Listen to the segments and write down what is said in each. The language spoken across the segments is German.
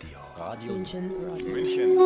Radio. Radio München. München.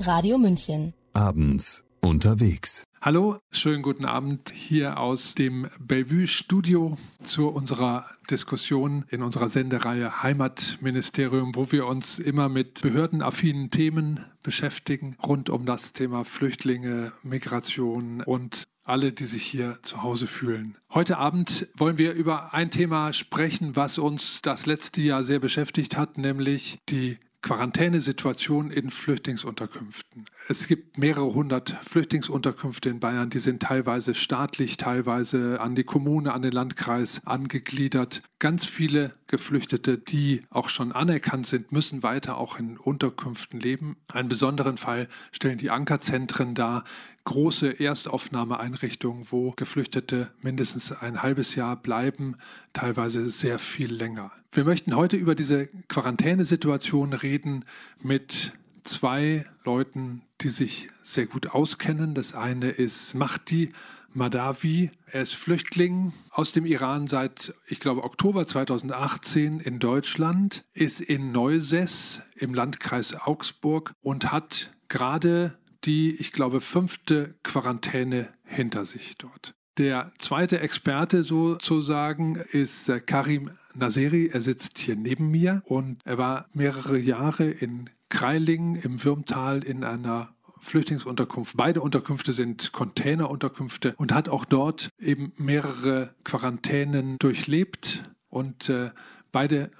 Radio München. Abends unterwegs. Hallo, schönen guten Abend hier aus dem Bellevue Studio zu unserer Diskussion in unserer Sendereihe Heimatministerium, wo wir uns immer mit behördenaffinen Themen beschäftigen, rund um das Thema Flüchtlinge, Migration und alle, die sich hier zu Hause fühlen. Heute Abend wollen wir über ein Thema sprechen, was uns das letzte Jahr sehr beschäftigt hat, nämlich die Quarantänesituation in Flüchtlingsunterkünften. Es gibt mehrere hundert Flüchtlingsunterkünfte in Bayern, die sind teilweise staatlich, teilweise an die Kommune, an den Landkreis angegliedert. Ganz viele Geflüchtete, die auch schon anerkannt sind, müssen weiter auch in Unterkünften leben. Einen besonderen Fall stellen die Ankerzentren dar, große Erstaufnahmeeinrichtungen, wo Geflüchtete mindestens ein halbes Jahr bleiben, teilweise sehr viel länger. Wir möchten heute über diese Quarantänesituation reden mit zwei Leuten, die sich sehr gut auskennen. Das eine ist Mahdi Madawi. Er ist Flüchtling aus dem Iran seit, ich glaube, Oktober 2018 in Deutschland, ist in Neusess im Landkreis Augsburg und hat gerade die, ich glaube, fünfte Quarantäne hinter sich dort. Der zweite Experte sozusagen ist Karim Naseri. Er sitzt hier neben mir und er war mehrere Jahre in Kreilingen im Würmtal in einer Flüchtlingsunterkunft. Beide Unterkünfte sind Containerunterkünfte und hat auch dort eben mehrere Quarantänen durchlebt und äh, beide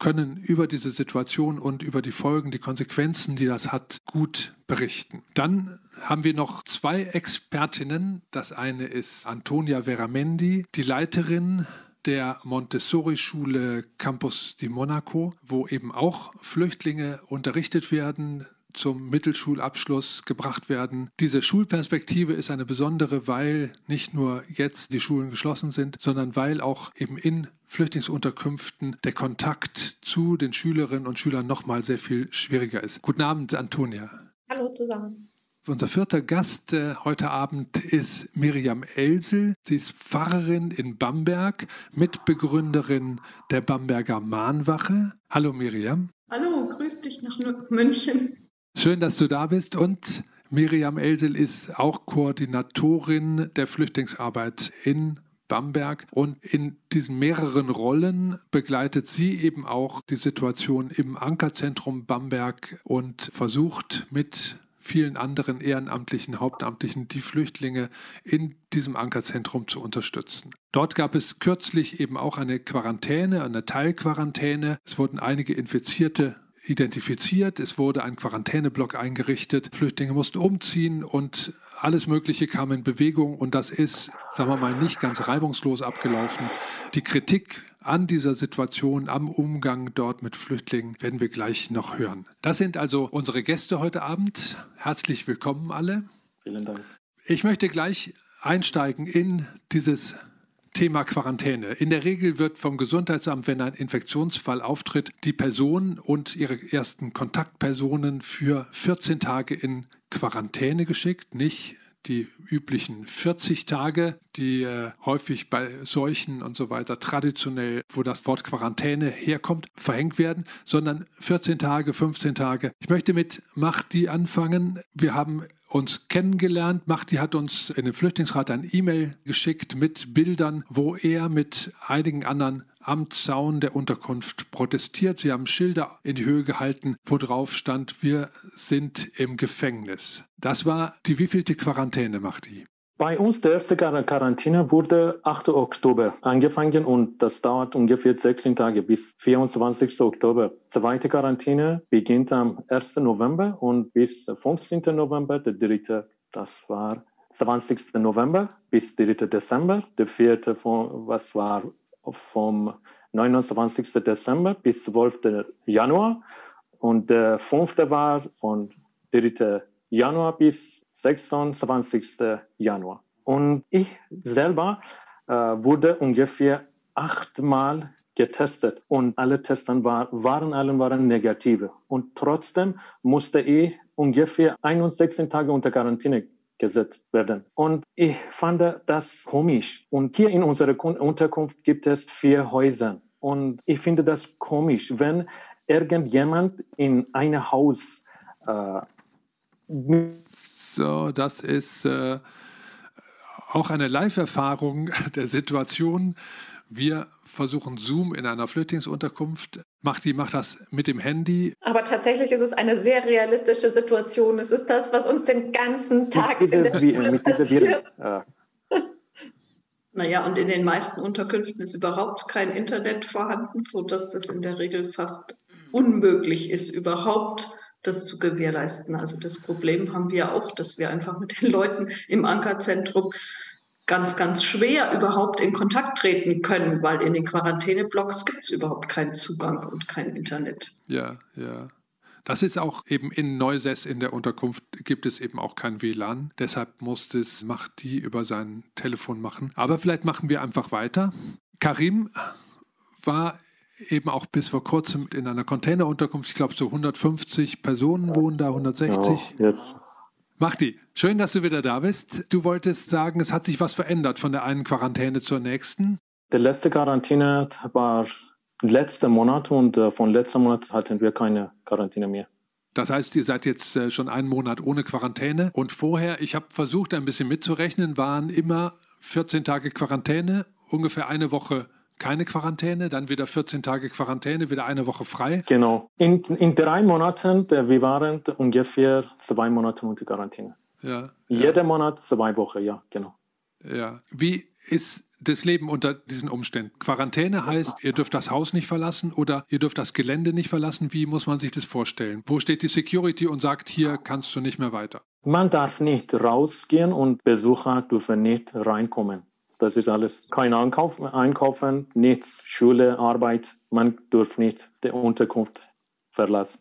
können über diese Situation und über die Folgen, die Konsequenzen, die das hat, gut berichten. Dann haben wir noch zwei Expertinnen. Das eine ist Antonia Veramendi, die Leiterin der Montessori-Schule Campus di Monaco, wo eben auch Flüchtlinge unterrichtet werden, zum Mittelschulabschluss gebracht werden. Diese Schulperspektive ist eine besondere, weil nicht nur jetzt die Schulen geschlossen sind, sondern weil auch eben in Flüchtlingsunterkünften der Kontakt zu den Schülerinnen und Schülern nochmal sehr viel schwieriger ist. Guten Abend, Antonia. Hallo zusammen. Unser vierter Gast äh, heute Abend ist Miriam Elsel. Sie ist Pfarrerin in Bamberg, Mitbegründerin der Bamberger Mahnwache. Hallo Miriam. Hallo, grüß dich nach München. Schön, dass du da bist und Miriam Elsel ist auch Koordinatorin der Flüchtlingsarbeit in Bamberg und in diesen mehreren Rollen begleitet sie eben auch die Situation im Ankerzentrum Bamberg und versucht mit vielen anderen ehrenamtlichen, hauptamtlichen die Flüchtlinge in diesem Ankerzentrum zu unterstützen. Dort gab es kürzlich eben auch eine Quarantäne, eine Teilquarantäne. Es wurden einige Infizierte identifiziert. Es wurde ein Quarantäneblock eingerichtet. Flüchtlinge mussten umziehen und alles Mögliche kam in Bewegung und das ist, sagen wir mal, nicht ganz reibungslos abgelaufen. Die Kritik an dieser Situation, am Umgang dort mit Flüchtlingen werden wir gleich noch hören. Das sind also unsere Gäste heute Abend. Herzlich willkommen alle. Vielen Dank. Ich möchte gleich einsteigen in dieses Thema Quarantäne. In der Regel wird vom Gesundheitsamt, wenn ein Infektionsfall auftritt, die Person und ihre ersten Kontaktpersonen für 14 Tage in Quarantäne geschickt, nicht die üblichen 40 Tage, die äh, häufig bei Seuchen und so weiter traditionell, wo das Wort Quarantäne herkommt, verhängt werden, sondern 14 Tage, 15 Tage. Ich möchte mit Mahdi anfangen. Wir haben uns kennengelernt. Mahdi hat uns in den Flüchtlingsrat ein E-Mail geschickt mit Bildern, wo er mit einigen anderen am Zaun der Unterkunft protestiert. Sie haben Schilder in die Höhe gehalten, wo drauf stand, wir sind im Gefängnis. Das war die wievielte Quarantäne, Mahdi? Bei uns der erste Quarantäne wurde 8. Oktober angefangen und das dauert ungefähr 16 Tage bis 24. Oktober. Zweite Quarantäne beginnt am 1. November und bis 15. November. Der dritte, das war 20. November bis 3. Dezember. Der vierte, was war vom 29. Dezember bis 12. Januar. Und der fünfte war von 3. Januar bis 26. Januar. Und ich selber äh, wurde ungefähr achtmal getestet und alle Testen war, waren alle waren negative. Und trotzdem musste ich ungefähr 61 Tage unter Quarantäne gesetzt werden. Und ich fand das komisch. Und hier in unserer Unterkunft gibt es vier Häuser. Und ich finde das komisch, wenn irgendjemand in ein Haus äh, so, das ist äh, auch eine Live-Erfahrung der Situation. Wir versuchen Zoom in einer Flüchtlingsunterkunft. Macht die macht das mit dem Handy. Aber tatsächlich ist es eine sehr realistische Situation. Es ist das, was uns den ganzen Tag in der Schule passiert. Ja. Naja, und in den meisten Unterkünften ist überhaupt kein Internet vorhanden, sodass das in der Regel fast unmöglich ist, überhaupt das zu gewährleisten. Also das Problem haben wir auch, dass wir einfach mit den Leuten im Ankerzentrum ganz, ganz schwer überhaupt in Kontakt treten können, weil in den Quarantäneblocks gibt es überhaupt keinen Zugang und kein Internet. Ja, ja. Das ist auch eben in Neusess in der Unterkunft gibt es eben auch kein WLAN. Deshalb muss es Macht die über sein Telefon machen. Aber vielleicht machen wir einfach weiter. Karim war eben auch bis vor kurzem in einer Containerunterkunft. Ich glaube, so 150 Personen wohnen da, 160. Ja, jetzt. Machti, schön, dass du wieder da bist. Du wolltest sagen, es hat sich was verändert von der einen Quarantäne zur nächsten. Die letzte Quarantäne war letzten Monat und äh, von letzten Monat hatten wir keine Quarantäne mehr. Das heißt, ihr seid jetzt äh, schon einen Monat ohne Quarantäne und vorher, ich habe versucht, ein bisschen mitzurechnen, waren immer 14 Tage Quarantäne, ungefähr eine Woche keine Quarantäne, dann wieder 14 Tage Quarantäne, wieder eine Woche frei. Genau. In, in drei Monaten, wir waren ungefähr zwei Monate unter Quarantäne. Ja. Jeder ja. Monat zwei Wochen, ja, genau. Ja. Wie ist das Leben unter diesen Umständen? Quarantäne heißt, ihr dürft das Haus nicht verlassen oder ihr dürft das Gelände nicht verlassen. Wie muss man sich das vorstellen? Wo steht die Security und sagt, hier kannst du nicht mehr weiter? Man darf nicht rausgehen und Besucher dürfen nicht reinkommen. Das ist alles. Kein Einkauf, Einkaufen, nichts, Schule, Arbeit. Man darf nicht die Unterkunft verlassen.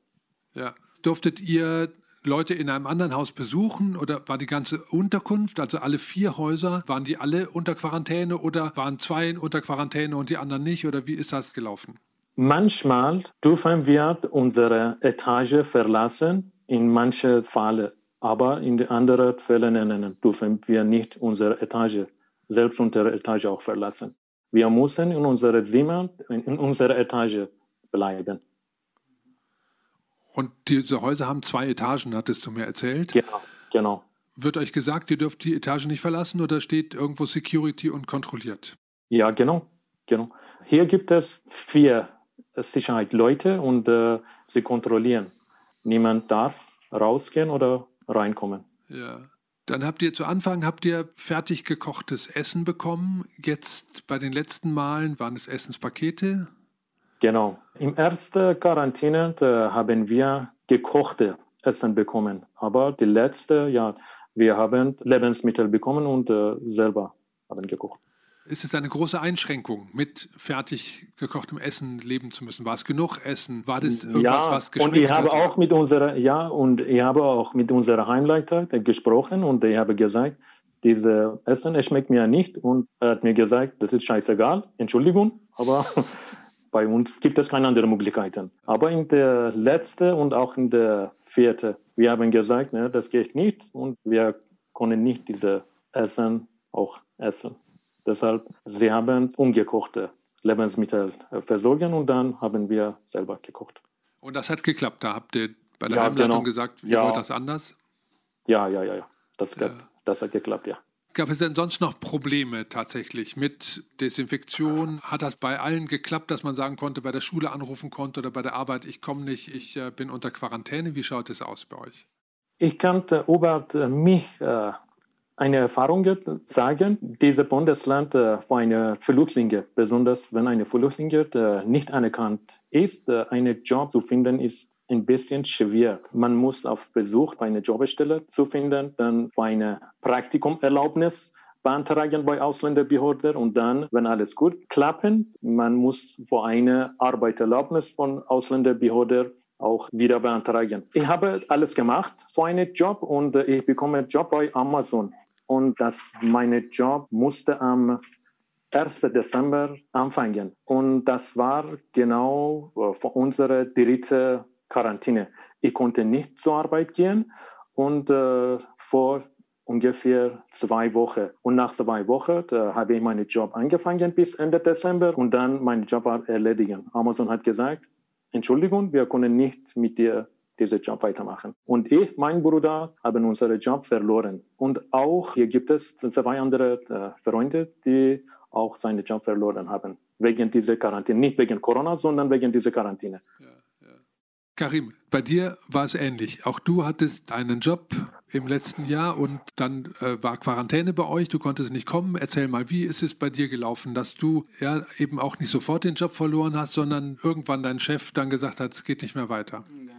Ja. Durftet ihr Leute in einem anderen Haus besuchen oder war die ganze Unterkunft, also alle vier Häuser, waren die alle unter Quarantäne oder waren zwei unter Quarantäne und die anderen nicht oder wie ist das gelaufen? Manchmal dürfen wir unsere Etage verlassen, in manchen Fällen, aber in anderen Fällen dürfen wir nicht unsere Etage selbst unsere Etage auch verlassen. Wir müssen in unserer Zimmer, in unserer Etage bleiben. Und diese Häuser haben zwei Etagen, hattest du mir erzählt? Genau, genau. Wird euch gesagt, ihr dürft die Etage nicht verlassen oder steht irgendwo Security und kontrolliert? Ja, genau, genau. Hier gibt es vier Sicherheitsleute und äh, sie kontrollieren. Niemand darf rausgehen oder reinkommen. Ja. Dann habt ihr zu Anfang habt ihr fertig gekochtes Essen bekommen. Jetzt bei den letzten Malen waren es Essenspakete. Genau. Im ersten Quarantäne haben wir gekochte Essen bekommen. Aber die letzte, ja, wir haben Lebensmittel bekommen und äh, selber haben gekocht ist es eine große Einschränkung, mit fertig gekochtem Essen leben zu müssen? War es genug Essen? War das irgendwas, ja, was geschmeckt und ich habe auch mit unserer ja und ich habe auch mit unserer Heimleiter gesprochen und ich habe gesagt, dieses Essen schmeckt mir nicht und er hat mir gesagt, das ist scheißegal, Entschuldigung, aber bei uns gibt es keine anderen Möglichkeiten. Aber in der letzten und auch in der vierten, wir haben gesagt, ne, das geht nicht und wir können nicht dieses Essen auch essen. Deshalb, sie haben ungekochte Lebensmittel äh, versorgen und dann haben wir selber gekocht. Und das hat geklappt. Da habt ihr bei der ja, Heimleitung genau. gesagt, ihr ja. wollt das anders? Ja, ja, ja, ja. Das, ja. das hat geklappt, ja. Gab es denn sonst noch Probleme tatsächlich mit Desinfektion? Hat das bei allen geklappt, dass man sagen konnte, bei der Schule anrufen konnte oder bei der Arbeit, ich komme nicht, ich äh, bin unter Quarantäne? Wie schaut es aus bei euch? Ich kann über mich äh, eine Erfahrung sagen, dieses Bundesland äh, für eine Flüchtlinge, besonders wenn eine Flüchtlinge äh, nicht anerkannt ist, äh, einen Job zu finden, ist ein bisschen schwer. Man muss auf Besuch bei einer Jobstelle zu finden, dann für eine Praktikumerlaubnis beantragen bei Ausländerbehörden und dann, wenn alles gut klappt, man muss für eine Arbeiterlaubnis von Ausländerbehörden auch wieder beantragen. Ich habe alles gemacht für einen Job und ich bekomme einen Job bei Amazon und dass mein Job musste am 1. Dezember anfangen. Und das war genau äh, für unsere dritte Quarantäne. Ich konnte nicht zur Arbeit gehen und äh, vor ungefähr zwei Wochen. Und nach zwei Wochen äh, habe ich meinen Job angefangen bis Ende Dezember und dann meinen Job erledigen. Amazon hat gesagt, Entschuldigung, wir können nicht mit dir diesen Job weitermachen. Und ich, mein Bruder, haben unseren Job verloren. Und auch hier gibt es zwei andere äh, Freunde, die auch seinen Job verloren haben. Wegen dieser Quarantäne. Nicht wegen Corona, sondern wegen dieser Quarantäne. Ja, ja. Karim, bei dir war es ähnlich. Auch du hattest einen Job im letzten Jahr und dann äh, war Quarantäne bei euch. Du konntest nicht kommen. Erzähl mal, wie ist es bei dir gelaufen, dass du ja eben auch nicht sofort den Job verloren hast, sondern irgendwann dein Chef dann gesagt hat, es geht nicht mehr weiter? Genau.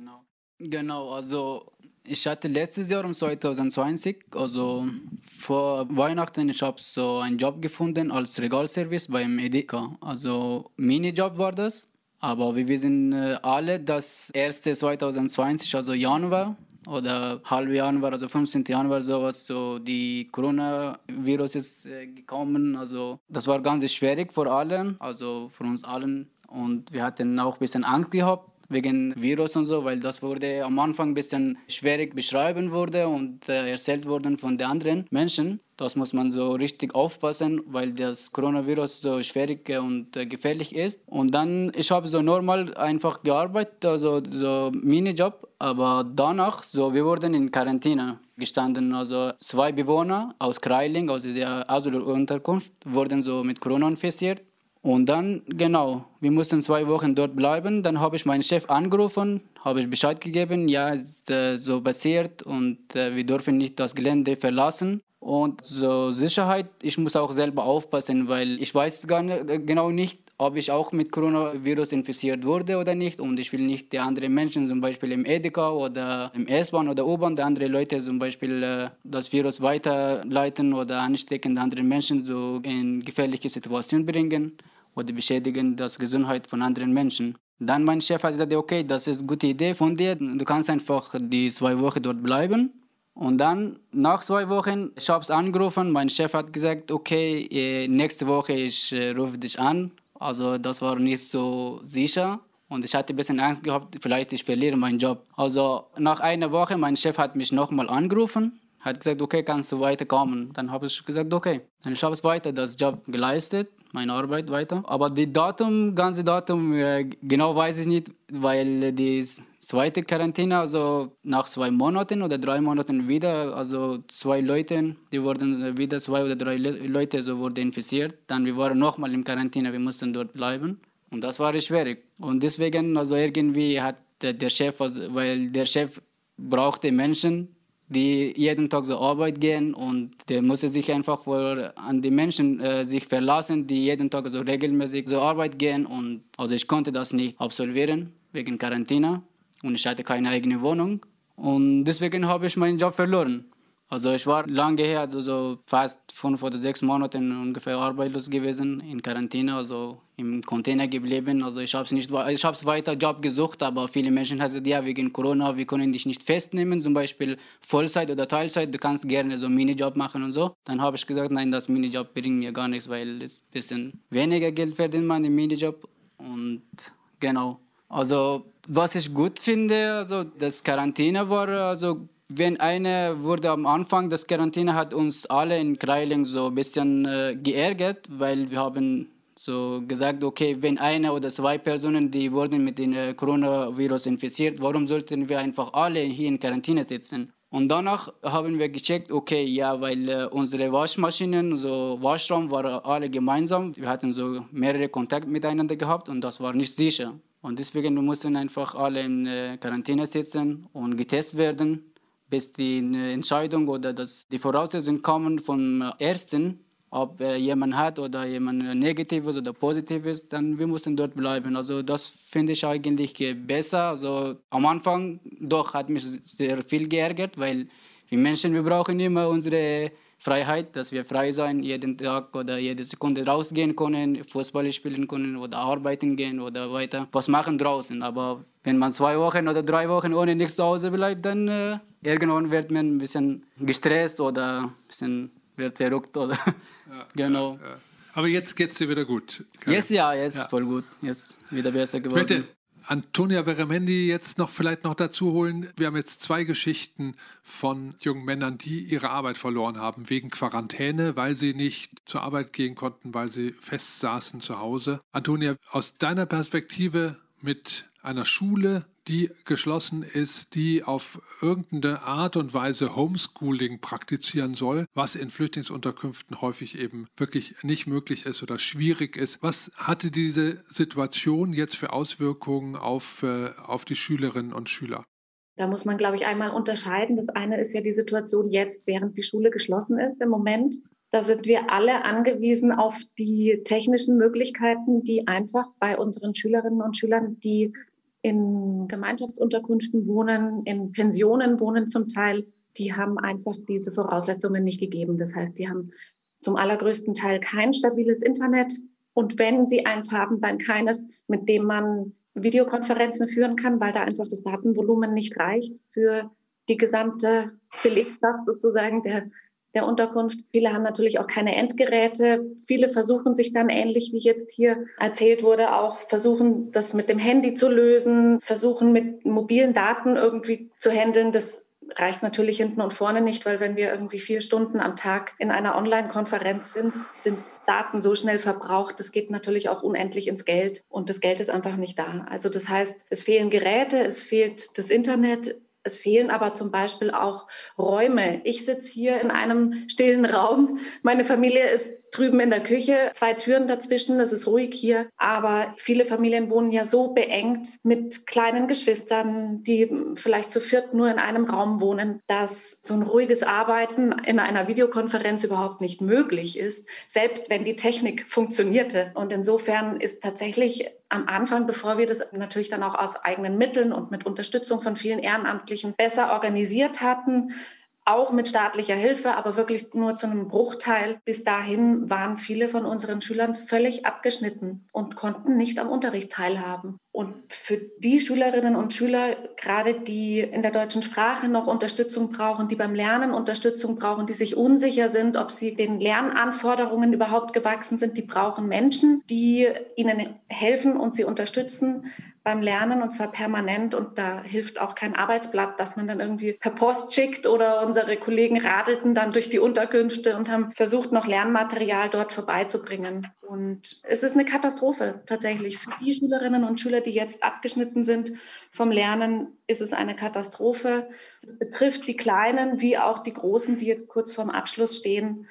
Genau, also ich hatte letztes Jahr um 2020, also vor Weihnachten, ich habe so einen Job gefunden als Regalservice beim Edeka. Also Minijob war das. Aber wir wissen äh, alle, dass 1. 2020, also Januar oder halb Januar, also 15. Januar sowas, so die Coronavirus ist äh, gekommen. Also das war ganz schwierig für alle, also für uns allen. Und wir hatten auch ein bisschen Angst gehabt wegen Virus und so, weil das wurde am Anfang ein bisschen schwierig beschrieben wurde und äh, erzählt worden von den anderen Menschen. Das muss man so richtig aufpassen, weil das Coronavirus so schwierig und äh, gefährlich ist. Und dann, ich habe so normal einfach gearbeitet, also so Minijob, aber danach, so wir wurden in Quarantäne gestanden. Also zwei Bewohner aus Kreiling, aus dieser Asylunterkunft, wurden so mit Corona infiziert. Und dann, genau, wir mussten zwei Wochen dort bleiben. Dann habe ich meinen Chef angerufen, habe ich Bescheid gegeben, ja, ist äh, so passiert und äh, wir dürfen nicht das Gelände verlassen. Und so Sicherheit, ich muss auch selber aufpassen, weil ich weiß gar nicht, äh, genau nicht, ob ich auch mit Coronavirus infiziert wurde oder nicht. Und ich will nicht die anderen Menschen, zum Beispiel im Edeka oder im S-Bahn oder U-Bahn, die andere Leute zum Beispiel äh, das Virus weiterleiten oder anstecken, die anderen Menschen so in gefährliche Situationen bringen oder beschädigen das Gesundheit von anderen Menschen. Dann mein Chef hat gesagt, okay, das ist eine gute Idee von dir. Du kannst einfach die zwei Wochen dort bleiben. Und dann nach zwei Wochen, ich habe es angerufen, mein Chef hat gesagt, okay, äh, nächste Woche ich äh, rufe dich an. Also das war nicht so sicher. Und ich hatte ein bisschen Angst gehabt, vielleicht ich verliere meinen Job. Also nach einer Woche, mein Chef hat mich nochmal angerufen hat gesagt, okay, kannst du weiterkommen. Dann habe ich gesagt, okay. Dann ich habe es weiter das Job geleistet, meine Arbeit weiter. Aber die Datum, ganze Datum, äh, genau weiß ich nicht, weil die zweite Quarantäne, also nach zwei Monaten oder drei Monaten wieder, also zwei Leute, die wurden wieder zwei oder drei Leute so wurden infiziert. Dann wir waren nochmal in Quarantäne, wir mussten dort bleiben. Und das war schwierig. Und deswegen, also irgendwie hat der Chef, also, weil der Chef brauchte Menschen, die jeden Tag zur Arbeit gehen und der muss sich einfach vor, an die Menschen äh, sich verlassen, die jeden Tag so regelmäßig zur Arbeit gehen und also ich konnte das nicht absolvieren wegen Quarantäne und ich hatte keine eigene Wohnung und deswegen habe ich meinen Job verloren. Also ich war lange her, also fast fünf oder sechs Monate ungefähr arbeitslos gewesen, in Quarantäne, also im Container geblieben. Also ich habe es nicht, ich habe weiter Job gesucht, aber viele Menschen haben gesagt, ja wegen Corona, wir können dich nicht festnehmen, zum Beispiel Vollzeit oder Teilzeit, du kannst gerne so einen Minijob machen und so. Dann habe ich gesagt, nein, das Minijob bringt mir gar nichts, weil es ein bisschen weniger Geld verdient man im Minijob und genau. Also was ich gut finde, also das Quarantäne war also wenn eine wurde am Anfang des Quarantäne hat uns alle in Kreiling so ein bisschen äh, geärgert, weil wir haben so gesagt, okay, wenn eine oder zwei Personen, die wurden mit dem äh, Coronavirus infiziert, warum sollten wir einfach alle hier in Quarantäne sitzen? Und danach haben wir gecheckt, okay, ja, weil äh, unsere Waschmaschinen, so Waschraum waren alle gemeinsam. Wir hatten so mehrere Kontakte miteinander gehabt und das war nicht sicher. Und deswegen mussten einfach alle in äh, Quarantäne sitzen und getestet werden bis die Entscheidung oder das, die Voraussetzungen kommen vom Ersten, ob äh, jemand hat oder jemand negativ ist oder positiv ist, dann wir müssen dort bleiben. Also das finde ich eigentlich besser. Also am Anfang doch hat mich sehr viel geärgert, weil wir Menschen, wir brauchen immer unsere Freiheit, dass wir frei sein, jeden Tag oder jede Sekunde rausgehen können, Fußball spielen können oder arbeiten gehen oder weiter was machen draußen. Aber wenn man zwei Wochen oder drei Wochen ohne nichts zu Hause bleibt, dann äh, irgendwann wird man ein bisschen gestresst oder ein bisschen wird verrückt oder ja, genau. Ja, ja. Aber jetzt geht es dir wieder gut. Jetzt ja, jetzt voll gut. Jetzt wieder besser geworden. Bitte. Antonia Veremendi jetzt noch vielleicht noch dazu holen. Wir haben jetzt zwei Geschichten von jungen Männern, die ihre Arbeit verloren haben wegen Quarantäne, weil sie nicht zur Arbeit gehen konnten, weil sie festsaßen zu Hause. Antonia, aus deiner Perspektive, mit einer Schule, die geschlossen ist, die auf irgendeine Art und Weise Homeschooling praktizieren soll, was in Flüchtlingsunterkünften häufig eben wirklich nicht möglich ist oder schwierig ist. Was hatte diese Situation jetzt für Auswirkungen auf, äh, auf die Schülerinnen und Schüler? Da muss man, glaube ich, einmal unterscheiden. Das eine ist ja die Situation jetzt, während die Schule geschlossen ist im Moment. Da sind wir alle angewiesen auf die technischen Möglichkeiten, die einfach bei unseren Schülerinnen und Schülern, die in Gemeinschaftsunterkünften wohnen, in Pensionen wohnen zum Teil, die haben einfach diese Voraussetzungen nicht gegeben. Das heißt, die haben zum allergrößten Teil kein stabiles Internet. Und wenn sie eins haben, dann keines, mit dem man Videokonferenzen führen kann, weil da einfach das Datenvolumen nicht reicht für die gesamte Belegschaft sozusagen der der Unterkunft. Viele haben natürlich auch keine Endgeräte. Viele versuchen sich dann ähnlich wie jetzt hier erzählt wurde, auch versuchen, das mit dem Handy zu lösen, versuchen mit mobilen Daten irgendwie zu handeln. Das reicht natürlich hinten und vorne nicht, weil wenn wir irgendwie vier Stunden am Tag in einer Online-Konferenz sind, sind Daten so schnell verbraucht. Das geht natürlich auch unendlich ins Geld und das Geld ist einfach nicht da. Also das heißt, es fehlen Geräte, es fehlt das Internet, es fehlen aber zum Beispiel auch Räume. Ich sitze hier in einem stillen Raum. Meine Familie ist drüben in der Küche, zwei Türen dazwischen, es ist ruhig hier. Aber viele Familien wohnen ja so beengt mit kleinen Geschwistern, die vielleicht zu viert nur in einem Raum wohnen, dass so ein ruhiges Arbeiten in einer Videokonferenz überhaupt nicht möglich ist, selbst wenn die Technik funktionierte. Und insofern ist tatsächlich am Anfang, bevor wir das natürlich dann auch aus eigenen Mitteln und mit Unterstützung von vielen Ehrenamtlichen besser organisiert hatten, auch mit staatlicher Hilfe, aber wirklich nur zu einem Bruchteil. Bis dahin waren viele von unseren Schülern völlig abgeschnitten und konnten nicht am Unterricht teilhaben. Und für die Schülerinnen und Schüler, gerade die in der deutschen Sprache noch Unterstützung brauchen, die beim Lernen Unterstützung brauchen, die sich unsicher sind, ob sie den Lernanforderungen überhaupt gewachsen sind, die brauchen Menschen, die ihnen helfen und sie unterstützen beim Lernen und zwar permanent. Und da hilft auch kein Arbeitsblatt, das man dann irgendwie per Post schickt oder unsere Kollegen radelten dann durch die Unterkünfte und haben versucht, noch Lernmaterial dort vorbeizubringen. Und es ist eine Katastrophe tatsächlich. Für die Schülerinnen und Schüler, die jetzt abgeschnitten sind vom Lernen, ist es eine Katastrophe. Es betrifft die Kleinen wie auch die Großen, die jetzt kurz vorm Abschluss stehen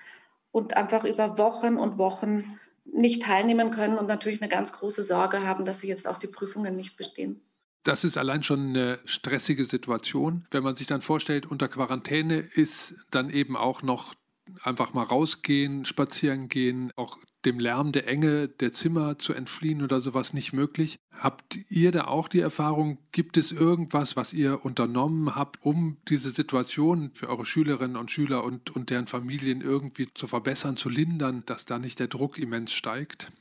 und einfach über Wochen und Wochen nicht teilnehmen können und natürlich eine ganz große Sorge haben, dass sie jetzt auch die Prüfungen nicht bestehen. Das ist allein schon eine stressige Situation. Wenn man sich dann vorstellt, unter Quarantäne ist dann eben auch noch einfach mal rausgehen, spazieren gehen, auch dem Lärm der Enge der Zimmer zu entfliehen oder sowas nicht möglich. Habt ihr da auch die Erfahrung, gibt es irgendwas, was ihr unternommen habt, um diese Situation für eure Schülerinnen und Schüler und, und deren Familien irgendwie zu verbessern, zu lindern, dass da nicht der Druck immens steigt?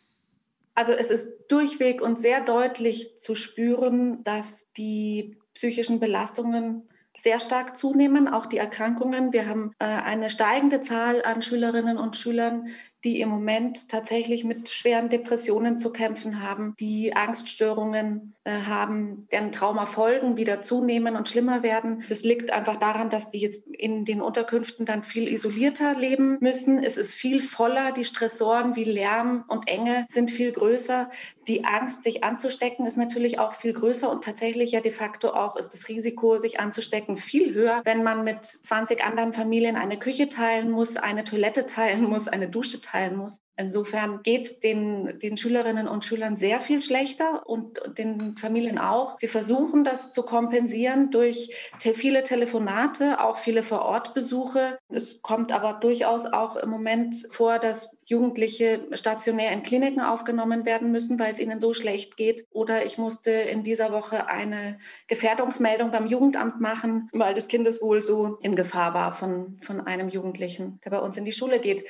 Also es ist durchweg und sehr deutlich zu spüren, dass die psychischen Belastungen sehr stark zunehmen, auch die Erkrankungen. Wir haben äh, eine steigende Zahl an Schülerinnen und Schülern, die im Moment tatsächlich mit schweren Depressionen zu kämpfen haben, die Angststörungen äh, haben, deren Traumafolgen wieder zunehmen und schlimmer werden. Das liegt einfach daran, dass die jetzt in den Unterkünften dann viel isolierter leben müssen. Es ist viel voller, die Stressoren wie Lärm und Enge sind viel größer. Die Angst, sich anzustecken, ist natürlich auch viel größer und tatsächlich ja de facto auch ist das Risiko, sich anzustecken, viel höher, wenn man mit 20 anderen Familien eine Küche teilen muss, eine Toilette teilen muss, eine Dusche teilen muss. Insofern geht es den, den Schülerinnen und Schülern sehr viel schlechter und den Familien auch. Wir versuchen das zu kompensieren durch te viele Telefonate, auch viele Vorortbesuche. Es kommt aber durchaus auch im Moment vor, dass Jugendliche stationär in Kliniken aufgenommen werden müssen, weil es ihnen so schlecht geht. Oder ich musste in dieser Woche eine Gefährdungsmeldung beim Jugendamt machen, weil das Kindeswohl so in Gefahr war von, von einem Jugendlichen, der bei uns in die Schule geht.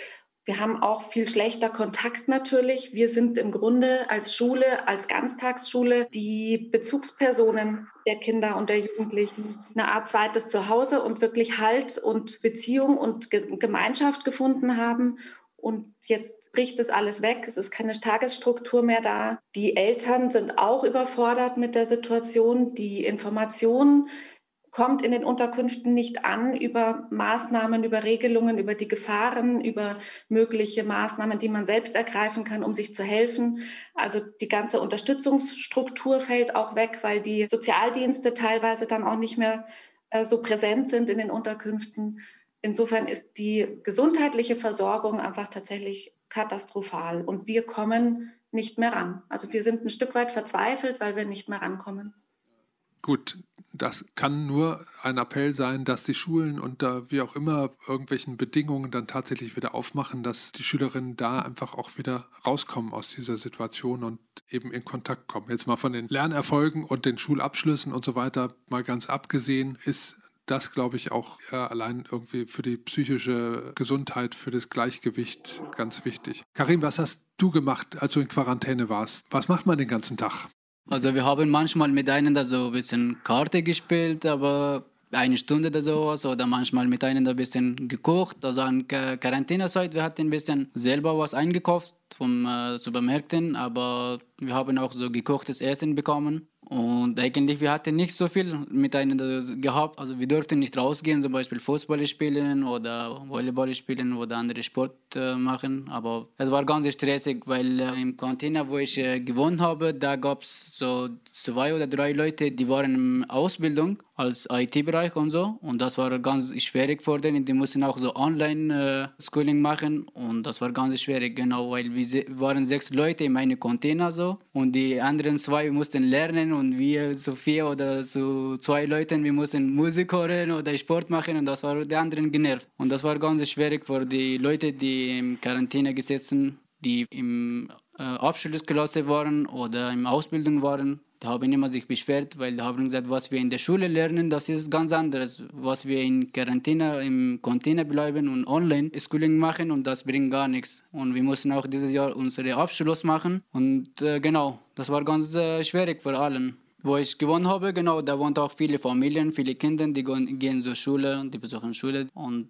Wir haben auch viel schlechter Kontakt natürlich. Wir sind im Grunde als Schule, als Ganztagsschule die Bezugspersonen der Kinder und der Jugendlichen. Eine Art zweites Zuhause und wirklich Halt und Beziehung und Gemeinschaft gefunden haben. Und jetzt bricht das alles weg. Es ist keine Tagesstruktur mehr da. Die Eltern sind auch überfordert mit der Situation. Die Informationen kommt in den Unterkünften nicht an über Maßnahmen, über Regelungen, über die Gefahren, über mögliche Maßnahmen, die man selbst ergreifen kann, um sich zu helfen. Also die ganze Unterstützungsstruktur fällt auch weg, weil die Sozialdienste teilweise dann auch nicht mehr äh, so präsent sind in den Unterkünften. Insofern ist die gesundheitliche Versorgung einfach tatsächlich katastrophal und wir kommen nicht mehr ran. Also wir sind ein Stück weit verzweifelt, weil wir nicht mehr rankommen. Gut, das kann nur ein Appell sein, dass die Schulen unter wie auch immer irgendwelchen Bedingungen dann tatsächlich wieder aufmachen, dass die Schülerinnen da einfach auch wieder rauskommen aus dieser Situation und eben in Kontakt kommen. Jetzt mal von den Lernerfolgen und den Schulabschlüssen und so weiter mal ganz abgesehen, ist das, glaube ich, auch ja, allein irgendwie für die psychische Gesundheit, für das Gleichgewicht ganz wichtig. Karim, was hast du gemacht, als du in Quarantäne warst? Was macht man den ganzen Tag? Also wir haben manchmal miteinander so ein bisschen Karte gespielt, aber eine Stunde oder sowas oder manchmal miteinander ein bisschen gekocht. Also an Quarantänezeit, wir hatten ein bisschen selber was eingekauft vom äh, Supermärkten, aber wir haben auch so gekochtes Essen bekommen. Und eigentlich, wir hatten nicht so viel miteinander gehabt. Also wir durften nicht rausgehen, zum Beispiel Fußball spielen oder Volleyball spielen oder andere Sport äh, machen. Aber es war ganz stressig, weil äh, im Container, wo ich äh, gewohnt habe, da gab es so zwei oder drei Leute, die waren in Ausbildung als IT-Bereich und so. Und das war ganz schwierig für denen. Die mussten auch so Online-Schooling machen. Und das war ganz schwierig, genau, weil wir waren sechs Leute in meinem Container so. Und die anderen zwei mussten lernen und wir so vier oder so zwei Leuten, wir mussten Musik hören oder Sport machen und das war die anderen genervt. Und das war ganz schwierig für die Leute, die in Quarantäne gesessen, die im äh, Abschlussklasse waren oder in Ausbildung waren. Die haben immer sich beschwert, weil die haben gesagt, was wir in der Schule lernen, das ist ganz anderes. Was wir in Quarantäne, im Container bleiben und Online-Schooling machen und das bringt gar nichts. Und wir mussten auch dieses Jahr unseren Abschluss machen und äh, genau, das war ganz äh, schwierig für alle. Wo ich gewohnt habe, genau, da wohnt auch viele Familien, viele Kinder, die gehen zur Schule, die besuchen Schule und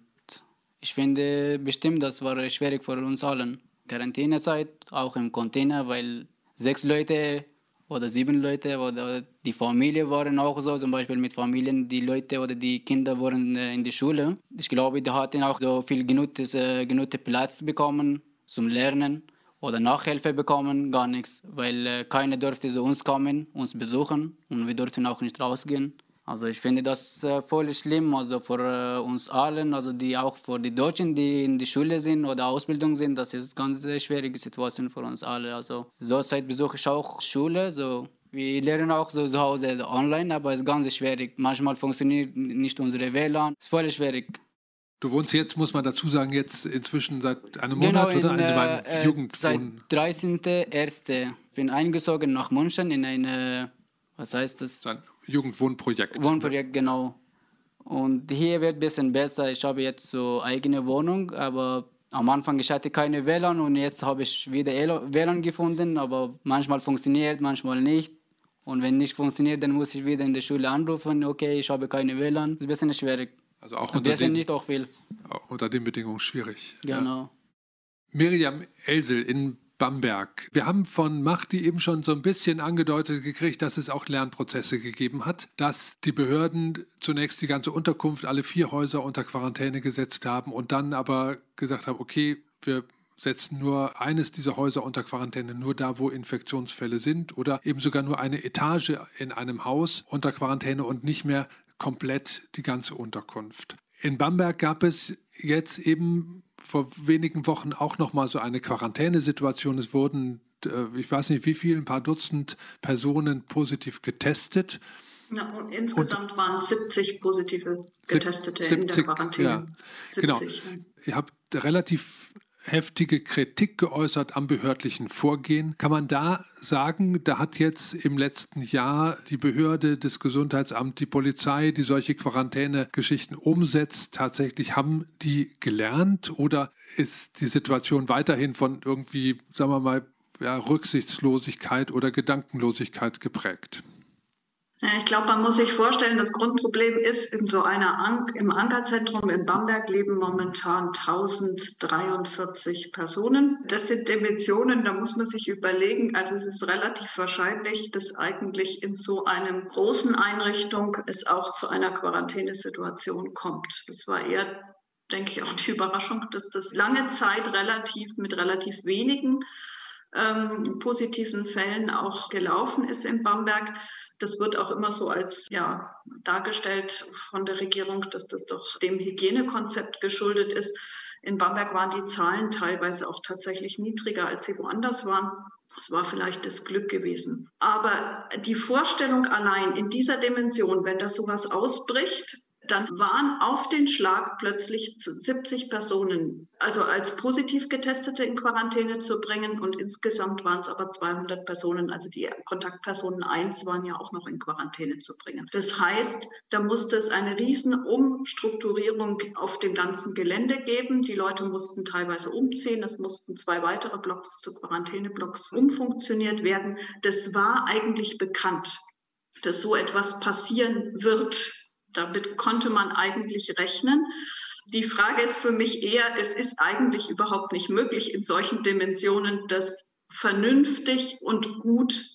ich finde bestimmt, das war schwierig für uns allen. Quarantänezeit, auch im Container, weil sechs Leute oder sieben Leute oder die Familie waren auch so, zum Beispiel mit Familien, die Leute oder die Kinder waren äh, in der Schule. Ich glaube, die hatten auch so viel genügtes, äh, genügte Platz bekommen zum Lernen oder Nachhilfe bekommen, gar nichts, weil äh, keiner durfte zu uns kommen, uns besuchen und wir durften auch nicht rausgehen. Also ich finde das äh, voll schlimm, also für äh, uns allen, also die auch für die Deutschen, die in der Schule sind oder Ausbildung sind, das ist eine ganz schwierige Situation für uns alle. Also zurzeit besuche ich auch Schule, so wir lernen auch so zu Hause also online, aber es ist ganz schwierig. Manchmal funktioniert nicht unsere WLAN, es ist voll schwierig. Du wohnst jetzt, muss man dazu sagen, jetzt inzwischen seit einem genau, Monat in, oder in meinem äh, Jugendwohn? Seit 13.01. Ich bin eingezogen nach München in eine, was heißt das? Ein Jugendwohnprojekt. Wohnprojekt, genau. Und hier wird ein bisschen besser. Ich habe jetzt so eigene Wohnung, aber am Anfang ich hatte keine WLAN und jetzt habe ich wieder WLAN gefunden, aber manchmal funktioniert, manchmal nicht. Und wenn nicht funktioniert, dann muss ich wieder in der Schule anrufen, okay, ich habe keine WLAN. Das ist ein bisschen schwierig. Also auch unter den, nicht auch viel. Unter den Bedingungen schwierig. Genau. Ja. Miriam Elsel in Bamberg. Wir haben von Machti eben schon so ein bisschen angedeutet gekriegt, dass es auch Lernprozesse gegeben hat, dass die Behörden zunächst die ganze Unterkunft, alle vier Häuser unter Quarantäne gesetzt haben und dann aber gesagt haben, okay, wir setzen nur eines dieser Häuser unter Quarantäne, nur da, wo Infektionsfälle sind oder eben sogar nur eine Etage in einem Haus unter Quarantäne und nicht mehr komplett die ganze Unterkunft. In Bamberg gab es jetzt eben vor wenigen Wochen auch noch mal so eine Quarantänesituation. Es wurden, äh, ich weiß nicht wie viele, ein paar Dutzend Personen positiv getestet. Ja, und insgesamt und, waren 70 positive Getestete 70, in der Quarantäne. Ja, 70. Genau. Ihr habt relativ heftige Kritik geäußert am behördlichen Vorgehen. Kann man da sagen, da hat jetzt im letzten Jahr die Behörde, das Gesundheitsamt, die Polizei, die solche Quarantänegeschichten umsetzt, tatsächlich haben die gelernt oder ist die Situation weiterhin von irgendwie, sagen wir mal, ja, Rücksichtslosigkeit oder Gedankenlosigkeit geprägt? Ich glaube, man muss sich vorstellen, das Grundproblem ist, in so einer An im Ankerzentrum in Bamberg leben momentan 1043 Personen. Das sind Dimensionen, da muss man sich überlegen, also es ist relativ wahrscheinlich, dass eigentlich in so einem großen Einrichtung es auch zu einer Quarantänesituation kommt. Das war eher denke ich, auch die Überraschung, dass das lange Zeit relativ mit relativ wenigen ähm, positiven Fällen auch gelaufen ist in Bamberg. Das wird auch immer so als ja, dargestellt von der Regierung, dass das doch dem Hygienekonzept geschuldet ist. In Bamberg waren die Zahlen teilweise auch tatsächlich niedriger, als sie woanders waren. Das war vielleicht das Glück gewesen. Aber die Vorstellung allein in dieser Dimension, wenn da sowas ausbricht, dann waren auf den Schlag plötzlich 70 Personen, also als positiv getestete in Quarantäne zu bringen und insgesamt waren es aber 200 Personen, also die Kontaktpersonen 1 waren ja auch noch in Quarantäne zu bringen. Das heißt, da musste es eine riesen Umstrukturierung auf dem ganzen Gelände geben. Die Leute mussten teilweise umziehen, es mussten zwei weitere Blocks zu Quarantäneblocks umfunktioniert werden. Das war eigentlich bekannt dass so etwas passieren wird damit konnte man eigentlich rechnen. Die Frage ist für mich eher, es ist eigentlich überhaupt nicht möglich, in solchen Dimensionen das vernünftig und gut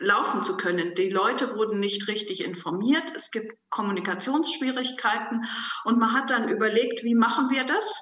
laufen zu können. Die Leute wurden nicht richtig informiert. Es gibt Kommunikationsschwierigkeiten und man hat dann überlegt, wie machen wir das?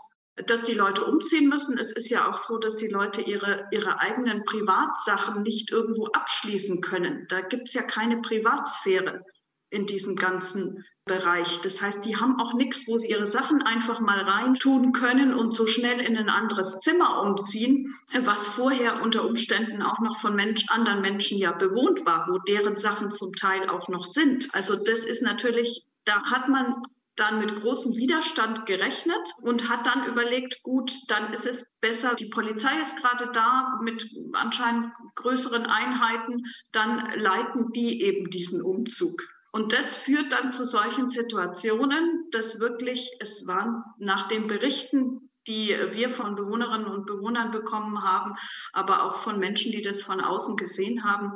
Dass die Leute umziehen müssen. Es ist ja auch so, dass die Leute ihre, ihre eigenen Privatsachen nicht irgendwo abschließen können. Da gibt es ja keine Privatsphäre in diesem ganzen Bereich. Das heißt, die haben auch nichts, wo sie ihre Sachen einfach mal reintun können und so schnell in ein anderes Zimmer umziehen, was vorher unter Umständen auch noch von Mensch, anderen Menschen ja bewohnt war, wo deren Sachen zum Teil auch noch sind. Also das ist natürlich, da hat man dann mit großem Widerstand gerechnet und hat dann überlegt, gut, dann ist es besser, die Polizei ist gerade da mit anscheinend größeren Einheiten, dann leiten die eben diesen Umzug. Und das führt dann zu solchen Situationen, dass wirklich, es waren nach den Berichten, die wir von Bewohnerinnen und Bewohnern bekommen haben, aber auch von Menschen, die das von außen gesehen haben,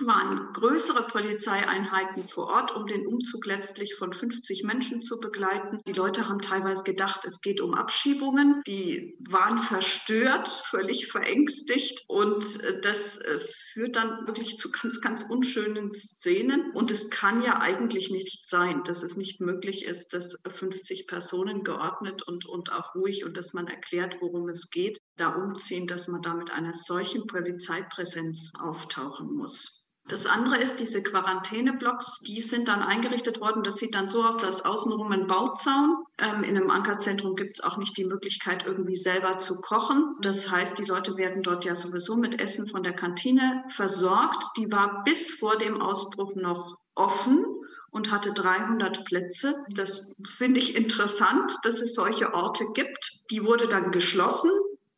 waren größere Polizeieinheiten vor Ort, um den Umzug letztlich von 50 Menschen zu begleiten. Die Leute haben teilweise gedacht, es geht um Abschiebungen. Die waren verstört, völlig verängstigt und äh, das äh, führt dann wirklich zu ganz, ganz unschönen Szenen. Und es kann ja eigentlich nicht sein, dass es nicht möglich ist, dass 50 Personen geordnet und, und auch ruhig und dass man erklärt, worum es geht, da umziehen, dass man da mit einer solchen Polizeipräsenz auftauchen muss. Das andere ist, diese Quarantäneblocks, die sind dann eingerichtet worden. Das sieht dann so aus, dass außenrum ein Bauzaun. Ähm, in einem Ankerzentrum gibt es auch nicht die Möglichkeit, irgendwie selber zu kochen. Das heißt, die Leute werden dort ja sowieso mit Essen von der Kantine versorgt. Die war bis vor dem Ausbruch noch offen und hatte 300 Plätze. Das finde ich interessant, dass es solche Orte gibt. Die wurde dann geschlossen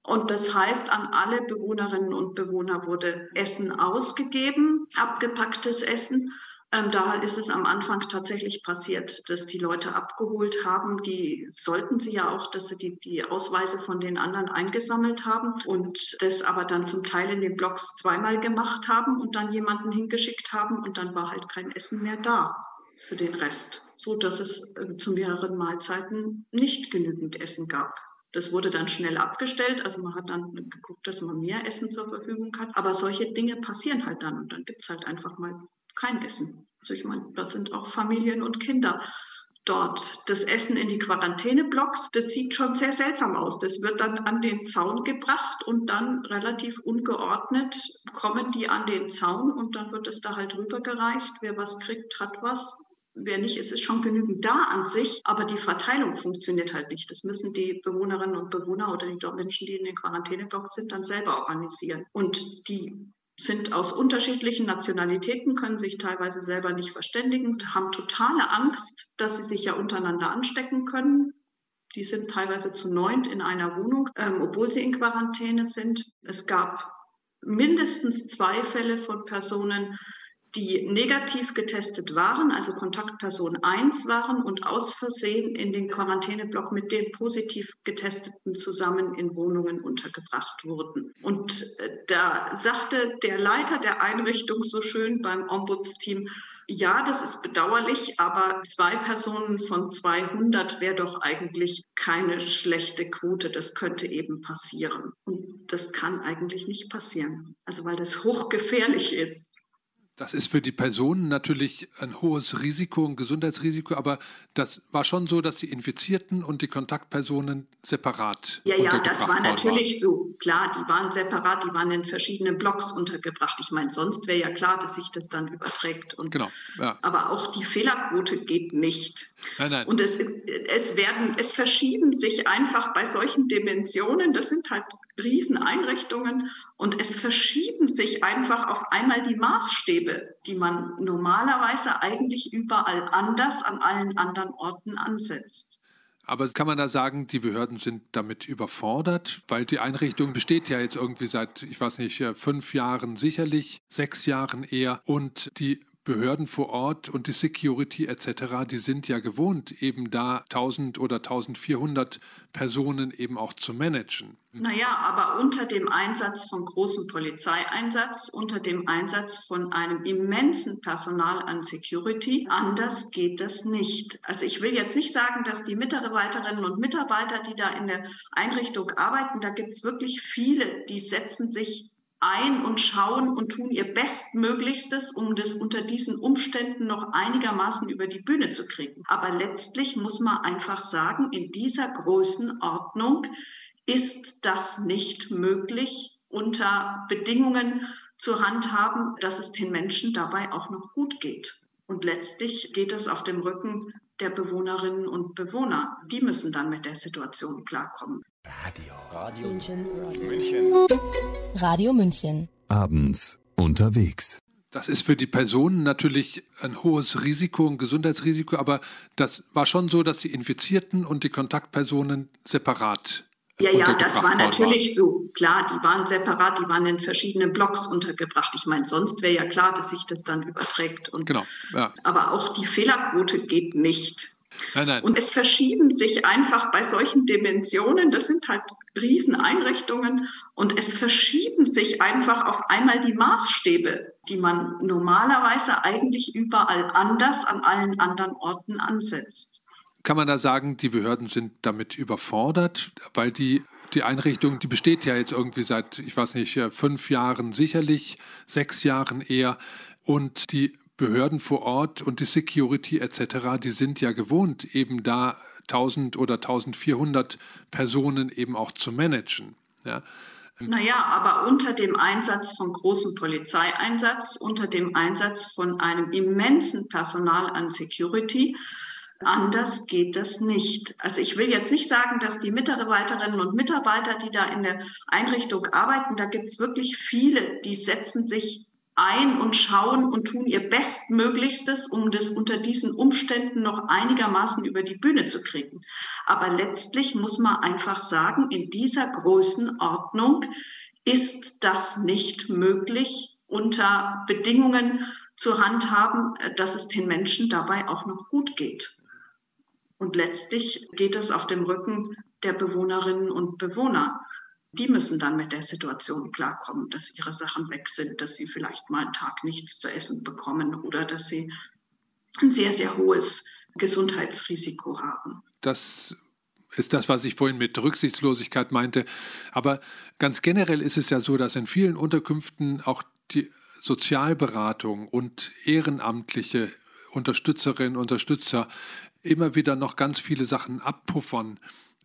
und das heißt, an alle Bewohnerinnen und Bewohner wurde Essen ausgegeben, abgepacktes Essen. Ähm, da ist es am Anfang tatsächlich passiert, dass die Leute abgeholt haben. Die sollten sie ja auch, dass sie die, die Ausweise von den anderen eingesammelt haben und das aber dann zum Teil in den Blogs zweimal gemacht haben und dann jemanden hingeschickt haben und dann war halt kein Essen mehr da für den Rest, so dass es äh, zu mehreren Mahlzeiten nicht genügend Essen gab. Das wurde dann schnell abgestellt. Also man hat dann geguckt, dass man mehr Essen zur Verfügung hat. Aber solche Dinge passieren halt dann und dann gibt es halt einfach mal kein Essen. Also ich meine, da sind auch Familien und Kinder dort. Das Essen in die Quarantäneblocks, das sieht schon sehr seltsam aus. Das wird dann an den Zaun gebracht und dann relativ ungeordnet kommen die an den Zaun und dann wird es da halt rübergereicht. Wer was kriegt, hat was. Wer nicht ist, ist schon genügend da an sich, aber die Verteilung funktioniert halt nicht. Das müssen die Bewohnerinnen und Bewohner oder die Menschen, die in den Quarantäneblocks sind, dann selber organisieren. Und die sind aus unterschiedlichen Nationalitäten, können sich teilweise selber nicht verständigen, haben totale Angst, dass sie sich ja untereinander anstecken können. Die sind teilweise zu neunt in einer Wohnung, ähm, obwohl sie in Quarantäne sind. Es gab mindestens zwei Fälle von Personen, die negativ getestet waren, also Kontaktperson 1 waren und aus Versehen in den Quarantäneblock mit den positiv getesteten zusammen in Wohnungen untergebracht wurden. Und äh, da sagte der Leiter der Einrichtung so schön beim Ombudsteam, Ja, das ist bedauerlich, aber zwei Personen von 200 wäre doch eigentlich keine schlechte Quote. Das könnte eben passieren. Und das kann eigentlich nicht passieren. Also weil das hochgefährlich ist. Das ist für die Personen natürlich ein hohes Risiko, ein Gesundheitsrisiko, aber das war schon so, dass die Infizierten und die Kontaktpersonen separat. Ja, ja, das war natürlich waren. so. Klar, die waren separat, die waren in verschiedenen Blocks untergebracht. Ich meine, sonst wäre ja klar, dass sich das dann überträgt. Und, genau. Ja. Aber auch die Fehlerquote geht nicht. Nein, nein. Und es, es werden, es verschieben sich einfach bei solchen Dimensionen. Das sind halt Rieseneinrichtungen und es verschieben sich einfach auf einmal die Maßstäbe, die man normalerweise eigentlich überall anders an allen anderen Orten ansetzt. Aber kann man da sagen, die Behörden sind damit überfordert? Weil die Einrichtung besteht ja jetzt irgendwie seit, ich weiß nicht, fünf Jahren sicherlich, sechs Jahren eher. Und die Behörden vor Ort und die Security etc., die sind ja gewohnt, eben da 1000 oder 1400 Personen eben auch zu managen. Naja, aber unter dem Einsatz von großem Polizeieinsatz, unter dem Einsatz von einem immensen Personal an Security, anders geht das nicht. Also ich will jetzt nicht sagen, dass die Mitarbeiterinnen und Mitarbeiter, die da in der Einrichtung arbeiten, da gibt es wirklich viele, die setzen sich ein und schauen und tun ihr Bestmöglichstes, um das unter diesen Umständen noch einigermaßen über die Bühne zu kriegen. Aber letztlich muss man einfach sagen, in dieser Größenordnung ist das nicht möglich unter Bedingungen zu handhaben, dass es den Menschen dabei auch noch gut geht. Und letztlich geht es auf dem Rücken der Bewohnerinnen und Bewohner. Die müssen dann mit der Situation klarkommen. Radio. Radio München. München. Radio München. Abends unterwegs. Das ist für die Personen natürlich ein hohes Risiko, ein Gesundheitsrisiko, aber das war schon so, dass die Infizierten und die Kontaktpersonen separat ja, ja, das war natürlich so. Klar, die waren separat, die waren in verschiedenen Blocks untergebracht. Ich meine, sonst wäre ja klar, dass sich das dann überträgt. Und, genau. Ja. Aber auch die Fehlerquote geht nicht. Nein, nein. Und es verschieben sich einfach bei solchen Dimensionen, das sind halt Rieseneinrichtungen, und es verschieben sich einfach auf einmal die Maßstäbe, die man normalerweise eigentlich überall anders an allen anderen Orten ansetzt. Kann man da sagen, die Behörden sind damit überfordert, weil die die Einrichtung, die besteht ja jetzt irgendwie seit, ich weiß nicht, fünf Jahren sicherlich, sechs Jahren eher. Und die Behörden vor Ort und die Security etc., die sind ja gewohnt, eben da 1000 oder 1400 Personen eben auch zu managen. Ja. Naja, aber unter dem Einsatz von großem Polizeieinsatz, unter dem Einsatz von einem immensen Personal an Security, Anders geht das nicht. Also ich will jetzt nicht sagen, dass die Mitarbeiterinnen und Mitarbeiter, die da in der Einrichtung arbeiten, da gibt es wirklich viele, die setzen sich ein und schauen und tun ihr Bestmöglichstes, um das unter diesen Umständen noch einigermaßen über die Bühne zu kriegen. Aber letztlich muss man einfach sagen, in dieser Größenordnung ist das nicht möglich unter Bedingungen zu handhaben, dass es den Menschen dabei auch noch gut geht. Und letztlich geht es auf dem Rücken der Bewohnerinnen und Bewohner die müssen dann mit der Situation klarkommen, dass ihre Sachen weg sind, dass sie vielleicht mal einen Tag nichts zu essen bekommen oder dass sie ein sehr, sehr hohes Gesundheitsrisiko haben. Das ist das, was ich vorhin mit Rücksichtslosigkeit meinte. Aber ganz generell ist es ja so, dass in vielen Unterkünften auch die Sozialberatung und ehrenamtliche Unterstützerinnen und Unterstützer immer wieder noch ganz viele Sachen abpuffern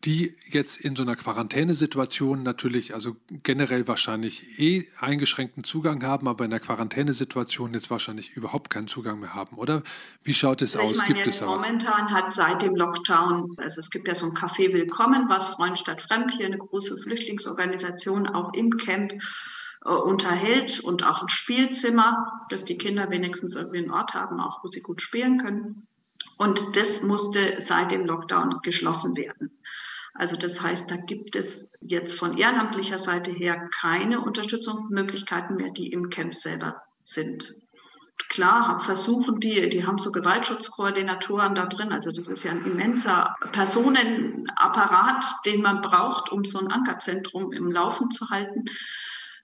die jetzt in so einer Quarantänesituation natürlich, also generell wahrscheinlich eh eingeschränkten Zugang haben, aber in der Quarantänesituation jetzt wahrscheinlich überhaupt keinen Zugang mehr haben, oder? Wie schaut es also aus? Ich meine, gibt jetzt momentan was? hat seit dem Lockdown, also es gibt ja so ein Café Willkommen, was Freund statt Fremd hier, eine große Flüchtlingsorganisation auch im Camp äh, unterhält und auch ein Spielzimmer, dass die Kinder wenigstens irgendwie einen Ort haben, auch wo sie gut spielen können. Und das musste seit dem Lockdown geschlossen werden. Also das heißt, da gibt es jetzt von ehrenamtlicher Seite her keine Unterstützungsmöglichkeiten mehr, die im Camp selber sind. Klar versuchen die, die haben so Gewaltschutzkoordinatoren da drin. Also das ist ja ein immenser Personenapparat, den man braucht, um so ein Ankerzentrum im Laufen zu halten,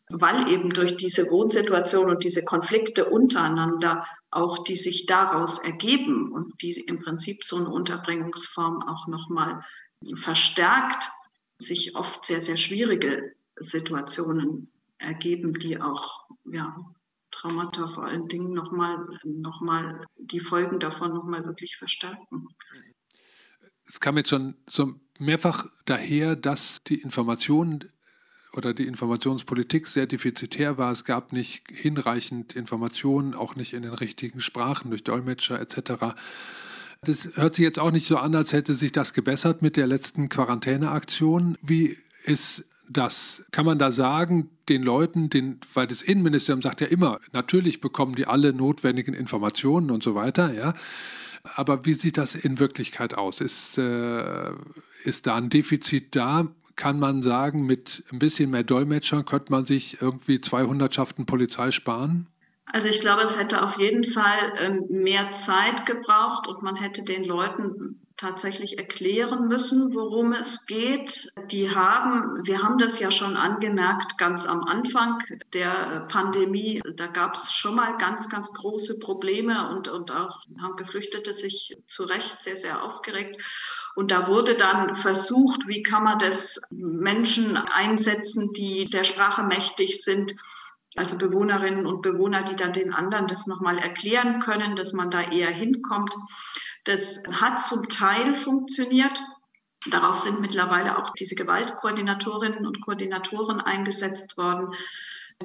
weil eben durch diese Wohnsituation und diese Konflikte untereinander auch die sich daraus ergeben und die im Prinzip so eine Unterbringungsform auch nochmal verstärkt, sich oft sehr, sehr schwierige Situationen ergeben, die auch ja, Traumata vor allen Dingen nochmal noch mal die Folgen davon nochmal wirklich verstärken. Es kam jetzt schon so mehrfach daher, dass die Informationen oder die Informationspolitik sehr defizitär war. Es gab nicht hinreichend Informationen, auch nicht in den richtigen Sprachen durch Dolmetscher etc. Das hört sich jetzt auch nicht so an, als hätte sich das gebessert mit der letzten Quarantäneaktion. Wie ist das? Kann man da sagen, den Leuten, den, weil das Innenministerium sagt ja immer, natürlich bekommen die alle notwendigen Informationen und so weiter, ja. Aber wie sieht das in Wirklichkeit aus? Ist, äh, ist da ein Defizit da? Kann man sagen, mit ein bisschen mehr Dolmetschern könnte man sich irgendwie 200 Schaften Polizei sparen? Also ich glaube, es hätte auf jeden Fall ähm, mehr Zeit gebraucht und man hätte den Leuten tatsächlich erklären müssen, worum es geht. Die haben, wir haben das ja schon angemerkt, ganz am Anfang der Pandemie, da gab es schon mal ganz, ganz große Probleme und, und auch haben Geflüchtete sich zu Recht sehr, sehr aufgeregt. Und da wurde dann versucht, wie kann man das Menschen einsetzen, die der Sprache mächtig sind, also Bewohnerinnen und Bewohner, die dann den anderen das nochmal erklären können, dass man da eher hinkommt. Das hat zum Teil funktioniert. Darauf sind mittlerweile auch diese Gewaltkoordinatorinnen und Koordinatoren eingesetzt worden,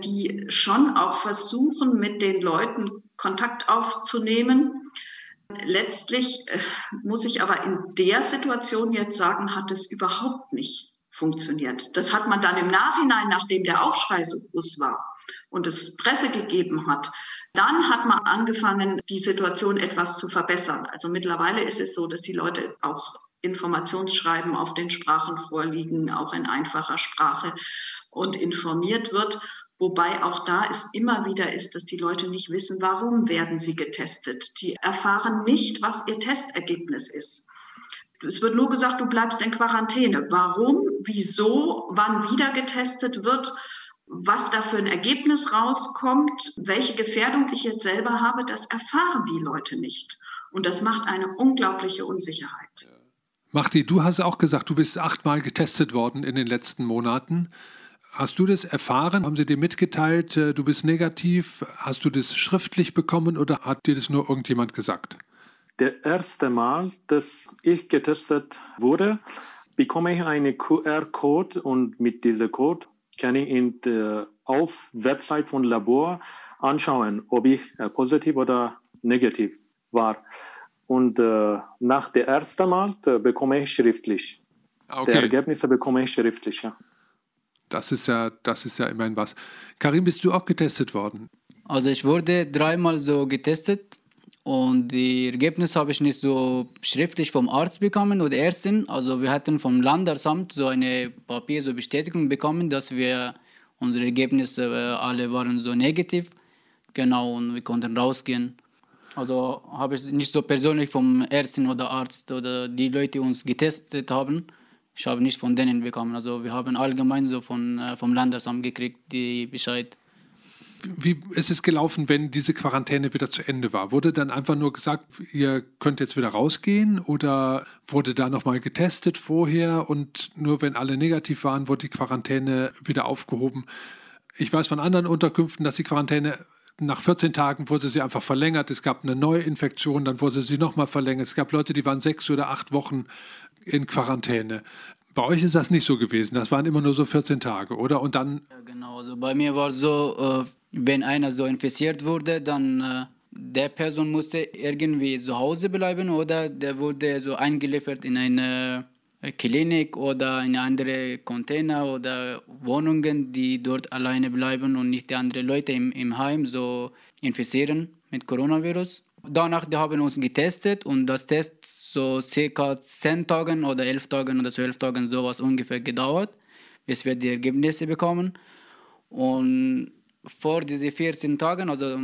die schon auch versuchen, mit den Leuten Kontakt aufzunehmen. Letztlich äh, muss ich aber in der Situation jetzt sagen, hat es überhaupt nicht funktioniert. Das hat man dann im Nachhinein, nachdem der Aufschrei so groß war und es Presse gegeben hat, dann hat man angefangen, die Situation etwas zu verbessern. Also mittlerweile ist es so, dass die Leute auch Informationsschreiben auf den Sprachen vorliegen, auch in einfacher Sprache und informiert wird. Wobei auch da es immer wieder ist, dass die Leute nicht wissen, warum werden sie getestet. Die erfahren nicht, was ihr Testergebnis ist. Es wird nur gesagt, du bleibst in Quarantäne. Warum, wieso, wann wieder getestet wird, was da für ein Ergebnis rauskommt, welche Gefährdung ich jetzt selber habe, das erfahren die Leute nicht. Und das macht eine unglaubliche Unsicherheit. Machti, du hast auch gesagt, du bist achtmal getestet worden in den letzten Monaten. Hast du das erfahren? Haben sie dir mitgeteilt, äh, du bist negativ? Hast du das schriftlich bekommen oder hat dir das nur irgendjemand gesagt? Der erste Mal, dass ich getestet wurde, bekomme ich einen QR-Code und mit diesem Code kann ich in der, auf Website von Labor anschauen, ob ich äh, positiv oder negativ war. Und äh, nach der ersten Mal äh, bekomme ich schriftlich. Ah, okay. Die Ergebnisse bekomme ich schriftlich, ja. Das ist ja, das ist ja immerhin was. Karim, bist du auch getestet worden? Also ich wurde dreimal so getestet und die Ergebnisse habe ich nicht so schriftlich vom Arzt bekommen oder Ärztin. Also wir hatten vom Landesamt so eine Papier, so Bestätigung bekommen, dass wir unsere Ergebnisse äh, alle waren so negativ. Genau, und wir konnten rausgehen. Also habe ich nicht so persönlich vom Ärztin oder Arzt oder die Leute, die uns getestet haben, ich habe nicht von denen bekommen. Also wir haben allgemein so von, äh, vom Landesamt gekriegt, die Bescheid wie ist es gelaufen, wenn diese Quarantäne wieder zu Ende war? Wurde dann einfach nur gesagt, ihr könnt jetzt wieder rausgehen oder wurde da nochmal getestet vorher und nur wenn alle negativ waren, wurde die Quarantäne wieder aufgehoben? Ich weiß von anderen Unterkünften, dass die Quarantäne nach 14 Tagen wurde sie einfach verlängert. Es gab eine neue Infektion, dann wurde sie nochmal verlängert. Es gab Leute, die waren sechs oder acht Wochen in Quarantäne. Bei euch ist das nicht so gewesen. Das waren immer nur so 14 Tage, oder? Und dann. Ja, genau. Also bei mir war es so, äh, wenn einer so infiziert wurde, dann äh, der Person musste irgendwie zu Hause bleiben oder der wurde so eingeliefert in eine äh, Klinik oder in andere Container oder Wohnungen, die dort alleine bleiben und nicht die anderen Leute im, im Heim so infizieren mit Coronavirus. Danach die haben uns getestet und das Test so circa 10 Tagen oder 11 Tagen oder 12 Tagen sowas ungefähr gedauert, bis wir die Ergebnisse bekommen. Und vor diesen 14 Tagen, also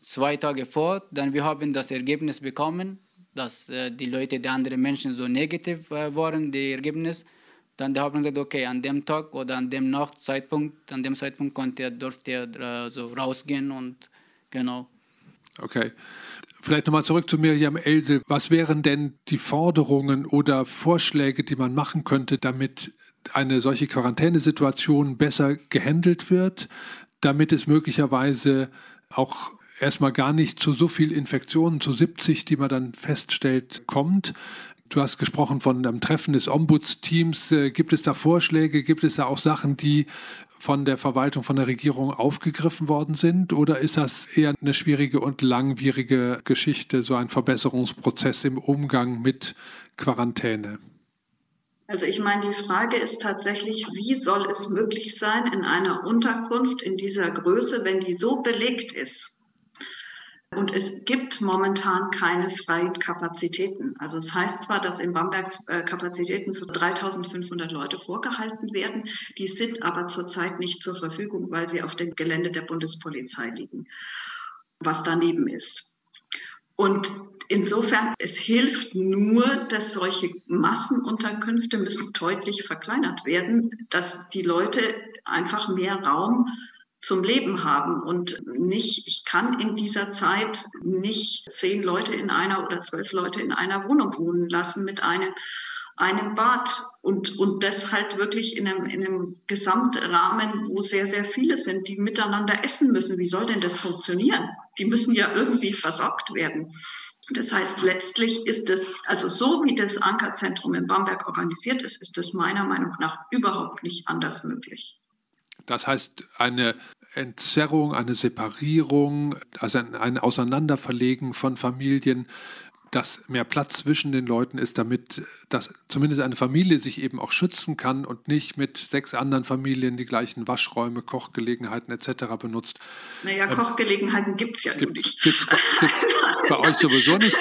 zwei Tage vor, dann wir haben das Ergebnis bekommen, dass äh, die Leute, die anderen Menschen so negativ äh, waren, die Ergebnis. Dann haben gesagt, okay, an dem Tag oder an dem Nachtzeitpunkt, an dem Zeitpunkt konnte ihr, durfte ihr äh, so rausgehen und genau. Okay. Vielleicht nochmal zurück zu Miriam Else. Was wären denn die Forderungen oder Vorschläge, die man machen könnte, damit eine solche Quarantänesituation besser gehandelt wird, damit es möglicherweise auch erstmal gar nicht zu so viel Infektionen, zu 70, die man dann feststellt, kommt. Du hast gesprochen von einem Treffen des Ombudsteams. Äh, gibt es da Vorschläge? Gibt es da auch Sachen, die von der Verwaltung, von der Regierung aufgegriffen worden sind? Oder ist das eher eine schwierige und langwierige Geschichte, so ein Verbesserungsprozess im Umgang mit Quarantäne? Also ich meine, die Frage ist tatsächlich, wie soll es möglich sein in einer Unterkunft in dieser Größe, wenn die so belegt ist, und es gibt momentan keine freien Kapazitäten. Also es heißt zwar, dass in Bamberg äh, Kapazitäten für 3500 Leute vorgehalten werden, die sind aber zurzeit nicht zur Verfügung, weil sie auf dem Gelände der Bundespolizei liegen, was daneben ist. Und insofern, es hilft nur, dass solche Massenunterkünfte müssen deutlich verkleinert werden, dass die Leute einfach mehr Raum zum Leben haben und nicht, ich kann in dieser Zeit nicht zehn Leute in einer oder zwölf Leute in einer Wohnung wohnen lassen mit einem, einem Bad und, und das halt wirklich in einem, in einem Gesamtrahmen, wo sehr, sehr viele sind, die miteinander essen müssen. Wie soll denn das funktionieren? Die müssen ja irgendwie versorgt werden. Das heißt, letztlich ist es, also so wie das Ankerzentrum in Bamberg organisiert ist, ist es meiner Meinung nach überhaupt nicht anders möglich. Das heißt, eine Entzerrung, eine Separierung, also ein, Auseinanderverlegen von Familien, dass mehr Platz zwischen den Leuten ist, damit dass zumindest eine Familie sich eben auch schützen kann und nicht mit sechs anderen Familien die gleichen Waschräume, Kochgelegenheiten etc. benutzt. Naja, ähm, Kochgelegenheiten gibt es ja gibt, nicht. Gibt es bei euch sowieso nicht.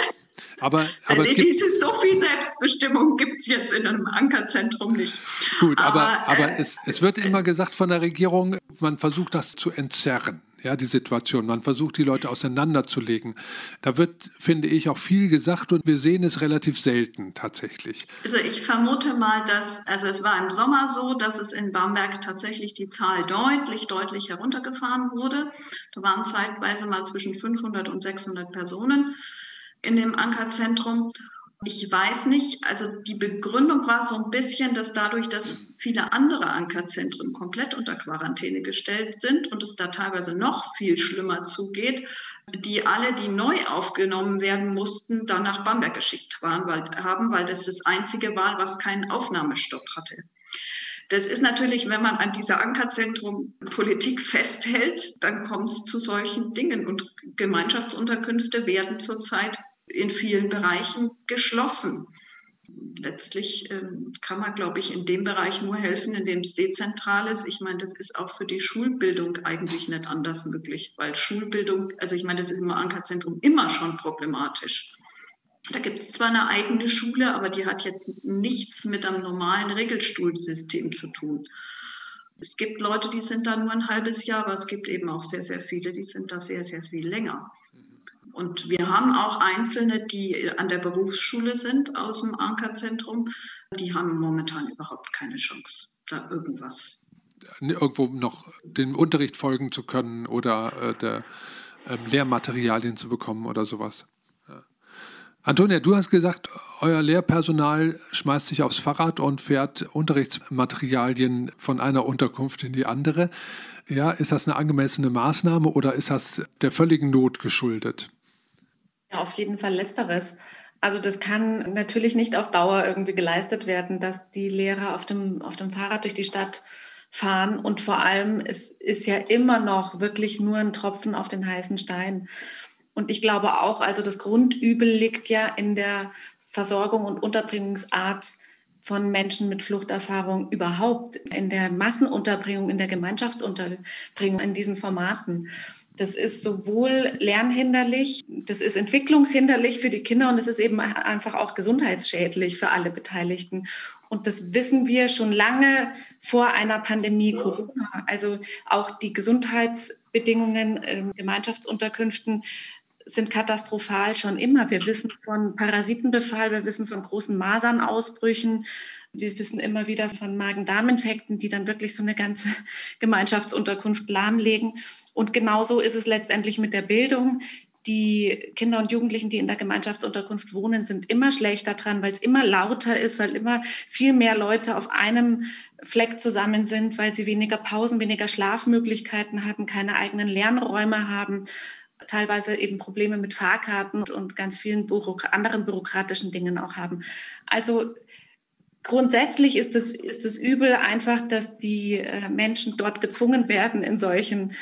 Aber, aber die, diese so viel Selbstbestimmung gibt es jetzt in einem Ankerzentrum nicht. Gut, aber, aber, aber äh, es, es wird immer gesagt von der Regierung, man versucht das zu entzerren ja, die Situation. Man versucht, die Leute auseinanderzulegen. Da wird, finde ich, auch viel gesagt und wir sehen es relativ selten tatsächlich. Also ich vermute mal, dass, also es war im Sommer so, dass es in Bamberg tatsächlich die Zahl deutlich, deutlich heruntergefahren wurde. Da waren zeitweise mal zwischen 500 und 600 Personen in dem Ankerzentrum. Ich weiß nicht, also die Begründung war so ein bisschen, dass dadurch, dass viele andere Ankerzentren komplett unter Quarantäne gestellt sind und es da teilweise noch viel schlimmer zugeht, die alle, die neu aufgenommen werden mussten, dann nach Bamberg geschickt waren, weil, haben, weil das das einzige war, was keinen Aufnahmestopp hatte. Das ist natürlich, wenn man an dieser Ankerzentrum Politik festhält, dann kommt es zu solchen Dingen. Und Gemeinschaftsunterkünfte werden zurzeit in vielen Bereichen geschlossen. Letztlich ähm, kann man, glaube ich, in dem Bereich nur helfen, in dem es dezentral ist. Ich meine, das ist auch für die Schulbildung eigentlich nicht anders möglich, weil Schulbildung, also ich meine, das ist im Ankerzentrum immer schon problematisch. Da gibt es zwar eine eigene Schule, aber die hat jetzt nichts mit einem normalen Regelstuhlsystem zu tun. Es gibt Leute, die sind da nur ein halbes Jahr, aber es gibt eben auch sehr, sehr viele, die sind da sehr, sehr viel länger. Und wir haben auch Einzelne, die an der Berufsschule sind aus dem Ankerzentrum, die haben momentan überhaupt keine Chance, da irgendwas. Irgendwo noch dem Unterricht folgen zu können oder äh, der, äh, Lehrmaterialien zu bekommen oder sowas. Antonia, du hast gesagt, euer Lehrpersonal schmeißt sich aufs Fahrrad und fährt Unterrichtsmaterialien von einer Unterkunft in die andere. Ja, ist das eine angemessene Maßnahme oder ist das der völligen Not geschuldet? Ja, auf jeden Fall letzteres. Also das kann natürlich nicht auf Dauer irgendwie geleistet werden, dass die Lehrer auf dem, auf dem Fahrrad durch die Stadt fahren. Und vor allem, es ist ja immer noch wirklich nur ein Tropfen auf den heißen Stein. Und ich glaube auch, also das Grundübel liegt ja in der Versorgung und Unterbringungsart von Menschen mit Fluchterfahrung überhaupt, in der Massenunterbringung, in der Gemeinschaftsunterbringung, in diesen Formaten. Das ist sowohl lernhinderlich, das ist entwicklungshinderlich für die Kinder und es ist eben einfach auch gesundheitsschädlich für alle Beteiligten. Und das wissen wir schon lange vor einer Pandemie Corona. Also auch die Gesundheitsbedingungen in Gemeinschaftsunterkünften sind katastrophal schon immer. Wir wissen von Parasitenbefall, wir wissen von großen Masernausbrüchen, wir wissen immer wieder von Magen-Darm-Infekten, die dann wirklich so eine ganze Gemeinschaftsunterkunft lahmlegen. Und genauso ist es letztendlich mit der Bildung. die Kinder und Jugendlichen, die in der Gemeinschaftsunterkunft wohnen, sind immer schlechter dran, weil es immer lauter ist, weil immer viel mehr Leute auf einem Fleck zusammen sind, weil sie weniger Pausen, weniger Schlafmöglichkeiten haben, keine eigenen Lernräume haben, teilweise eben Probleme mit Fahrkarten und ganz vielen Bürok anderen bürokratischen Dingen auch haben. Also grundsätzlich ist es, ist es übel einfach, dass die äh, Menschen dort gezwungen werden, in solchen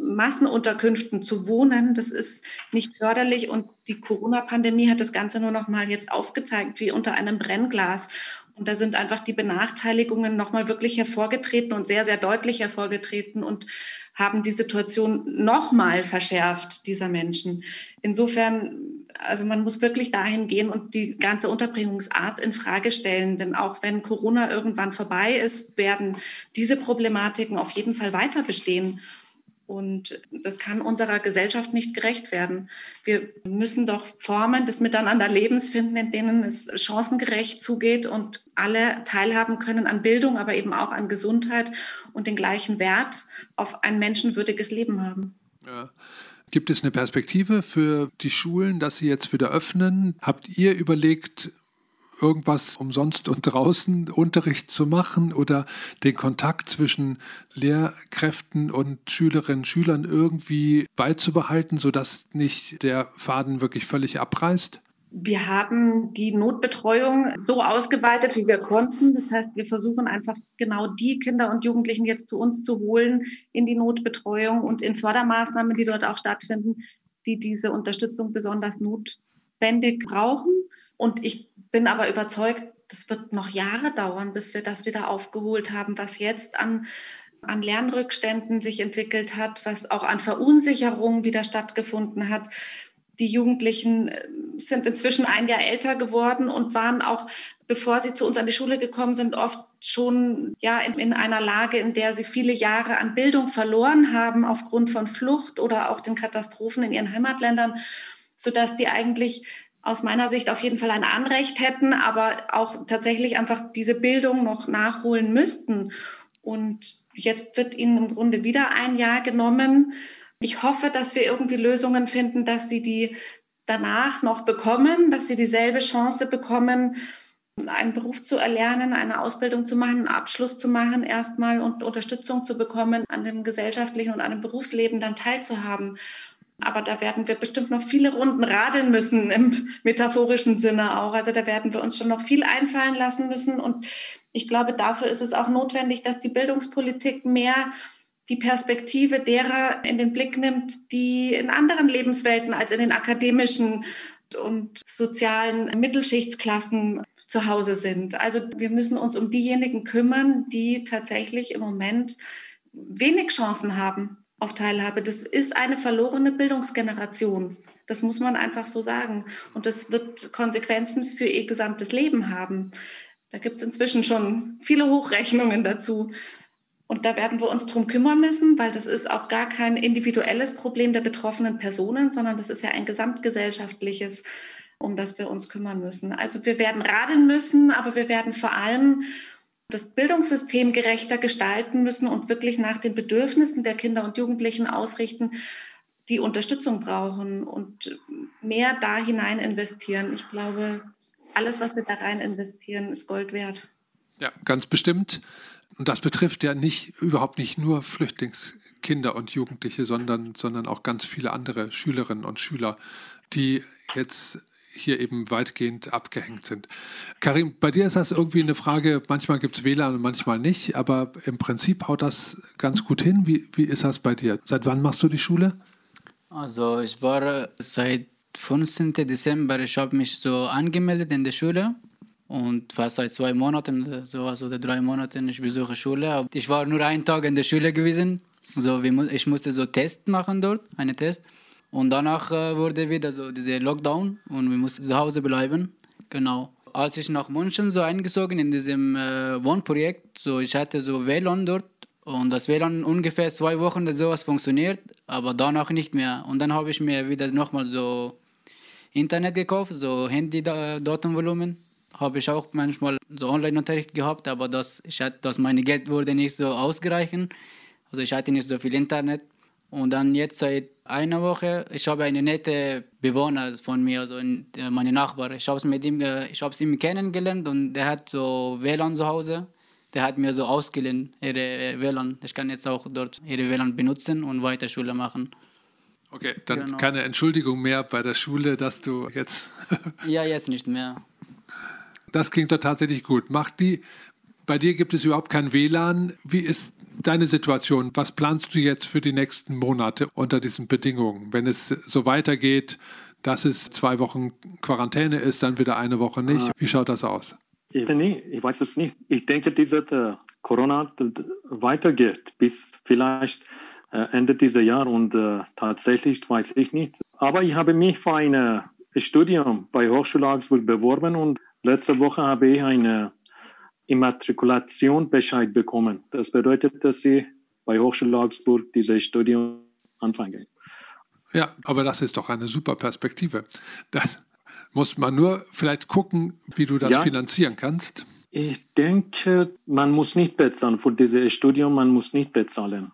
Massenunterkünften zu wohnen. Das ist nicht förderlich und die Corona-Pandemie hat das Ganze nur noch mal jetzt aufgezeigt, wie unter einem Brennglas. Und da sind einfach die Benachteiligungen noch mal wirklich hervorgetreten und sehr, sehr deutlich hervorgetreten und haben die Situation noch mal verschärft dieser Menschen. Insofern also man muss wirklich dahin gehen und die ganze Unterbringungsart in Frage stellen. Denn auch wenn Corona irgendwann vorbei ist, werden diese Problematiken auf jeden Fall weiter bestehen. Und das kann unserer Gesellschaft nicht gerecht werden. Wir müssen doch Formen des Miteinanderlebens finden, in denen es chancengerecht zugeht und alle teilhaben können an Bildung, aber eben auch an Gesundheit und den gleichen Wert auf ein menschenwürdiges Leben haben. Ja. Gibt es eine Perspektive für die Schulen, dass sie jetzt wieder öffnen? Habt ihr überlegt, irgendwas umsonst und draußen Unterricht zu machen oder den Kontakt zwischen Lehrkräften und Schülerinnen und Schülern irgendwie beizubehalten, sodass nicht der Faden wirklich völlig abreißt? Wir haben die Notbetreuung so ausgeweitet, wie wir konnten. Das heißt, wir versuchen einfach genau die Kinder und Jugendlichen jetzt zu uns zu holen in die Notbetreuung und in Fördermaßnahmen, die dort auch stattfinden, die diese Unterstützung besonders notwendig brauchen. Und ich bin aber überzeugt, das wird noch Jahre dauern, bis wir das wieder aufgeholt haben, was jetzt an an Lernrückständen sich entwickelt hat, was auch an Verunsicherung wieder stattgefunden hat. Die Jugendlichen äh, sind inzwischen ein Jahr älter geworden und waren auch, bevor sie zu uns an die Schule gekommen sind, oft schon ja in, in, einer Lage, in der sie viele Jahre an Bildung verloren haben aufgrund von Flucht oder auch den Katastrophen in ihren Heimatländern, sodass die eigentlich aus meiner Sicht auf jeden Fall ein Anrecht hätten, aber auch tatsächlich einfach diese Bildung noch nachholen müssten. Und jetzt wird ihnen im Grunde wieder ein Jahr genommen ich hoffe, dass wir irgendwie Lösungen finden, dass sie die danach noch bekommen, dass sie dieselbe Chance bekommen, einen Beruf zu erlernen, eine Ausbildung zu machen, einen Abschluss zu machen erstmal und Unterstützung zu bekommen, an dem gesellschaftlichen und an dem Berufsleben dann teilzuhaben. Aber da werden wir bestimmt noch viele Runden radeln müssen im metaphorischen Sinne auch. Also da werden wir uns schon noch viel einfallen lassen müssen. Und ich glaube, dafür ist es auch notwendig, dass die Bildungspolitik mehr die Perspektive derer in den Blick nimmt, die in anderen Lebenswelten als in den akademischen und sozialen Mittelschichtsklassen zu Hause sind. Also wir müssen uns um diejenigen kümmern, die tatsächlich im Moment wenig Chancen haben auf Teilhabe. Das ist eine verlorene Bildungsgeneration. Das muss man einfach so sagen. Und das wird Konsequenzen für ihr gesamtes Leben haben. Da gibt es inzwischen schon viele Hochrechnungen dazu. Und da werden wir uns drum kümmern müssen, weil das ist auch gar kein individuelles Problem der betroffenen Personen, sondern das ist ja ein gesamtgesellschaftliches, um das wir uns kümmern müssen. Also wir werden radeln müssen, aber wir werden vor allem das Bildungssystem gerechter gestalten müssen und wirklich nach den Bedürfnissen der Kinder und Jugendlichen ausrichten, die Unterstützung brauchen und mehr da hinein investieren. Ich glaube, alles, was wir da rein investieren, ist Gold wert. Ja, ganz bestimmt. Und das betrifft ja nicht, überhaupt nicht nur Flüchtlingskinder und Jugendliche, sondern, sondern auch ganz viele andere Schülerinnen und Schüler, die jetzt hier eben weitgehend abgehängt sind. Karim, bei dir ist das irgendwie eine Frage, manchmal gibt es WLAN und manchmal nicht, aber im Prinzip haut das ganz gut hin. Wie, wie ist das bei dir? Seit wann machst du die Schule? Also ich war seit 15. Dezember, ich habe mich so angemeldet in der Schule und fast seit zwei Monaten, sowas oder drei Monaten, ich besuche Schule. Ich war nur einen Tag in der Schule gewesen. So, ich musste so Test machen dort, einen Test. Und danach äh, wurde wieder so dieser Lockdown und wir mussten zu Hause bleiben. Genau. Als ich nach München so eingezogen in diesem äh, Wohnprojekt, so ich hatte so WLAN dort und das WLAN ungefähr zwei Wochen sowas funktioniert, aber danach nicht mehr. Und dann habe ich mir wieder nochmal so Internet gekauft, so Handy-Datenvolumen habe ich auch manchmal so Online-Unterricht gehabt, aber das, ich hatte, das meine Geld wurde nicht so ausgereichen. Also ich hatte nicht so viel Internet. Und dann jetzt seit eine Woche. Ich habe einen netten Bewohner von mir, also meine Nachbar. Ich habe es mit ihm, ich habe ihm kennengelernt und der hat so WLAN zu Hause. Der hat mir so ausgeliehen, ihre WLAN. Ich kann jetzt auch dort ihre WLAN benutzen und weiter Schule machen. Okay, dann genau. keine Entschuldigung mehr bei der Schule, dass du jetzt. ja, jetzt nicht mehr. Das klingt doch tatsächlich gut. Macht die, bei dir gibt es überhaupt kein WLAN. Wie ist deine Situation? Was planst du jetzt für die nächsten Monate unter diesen Bedingungen? Wenn es so weitergeht, dass es zwei Wochen Quarantäne ist, dann wieder eine Woche nicht. Wie schaut das aus? Ich, weiß es nicht. Ich denke, diese äh, Corona weitergeht bis vielleicht äh, Ende dieses Jahres und äh, tatsächlich weiß ich nicht. Aber ich habe mich für ein Studium bei Hochschule Augsburg beworben und letzte Woche habe ich eine Immatrikulationsbescheid bekommen. Das bedeutet, dass ich bei Hochschule Augsburg dieses Studium anfange. Ja, aber das ist doch eine super Perspektive. Das muss man nur vielleicht gucken, wie du das ja, finanzieren kannst. Ich denke, man muss nicht bezahlen für dieses Studium, man muss nicht bezahlen.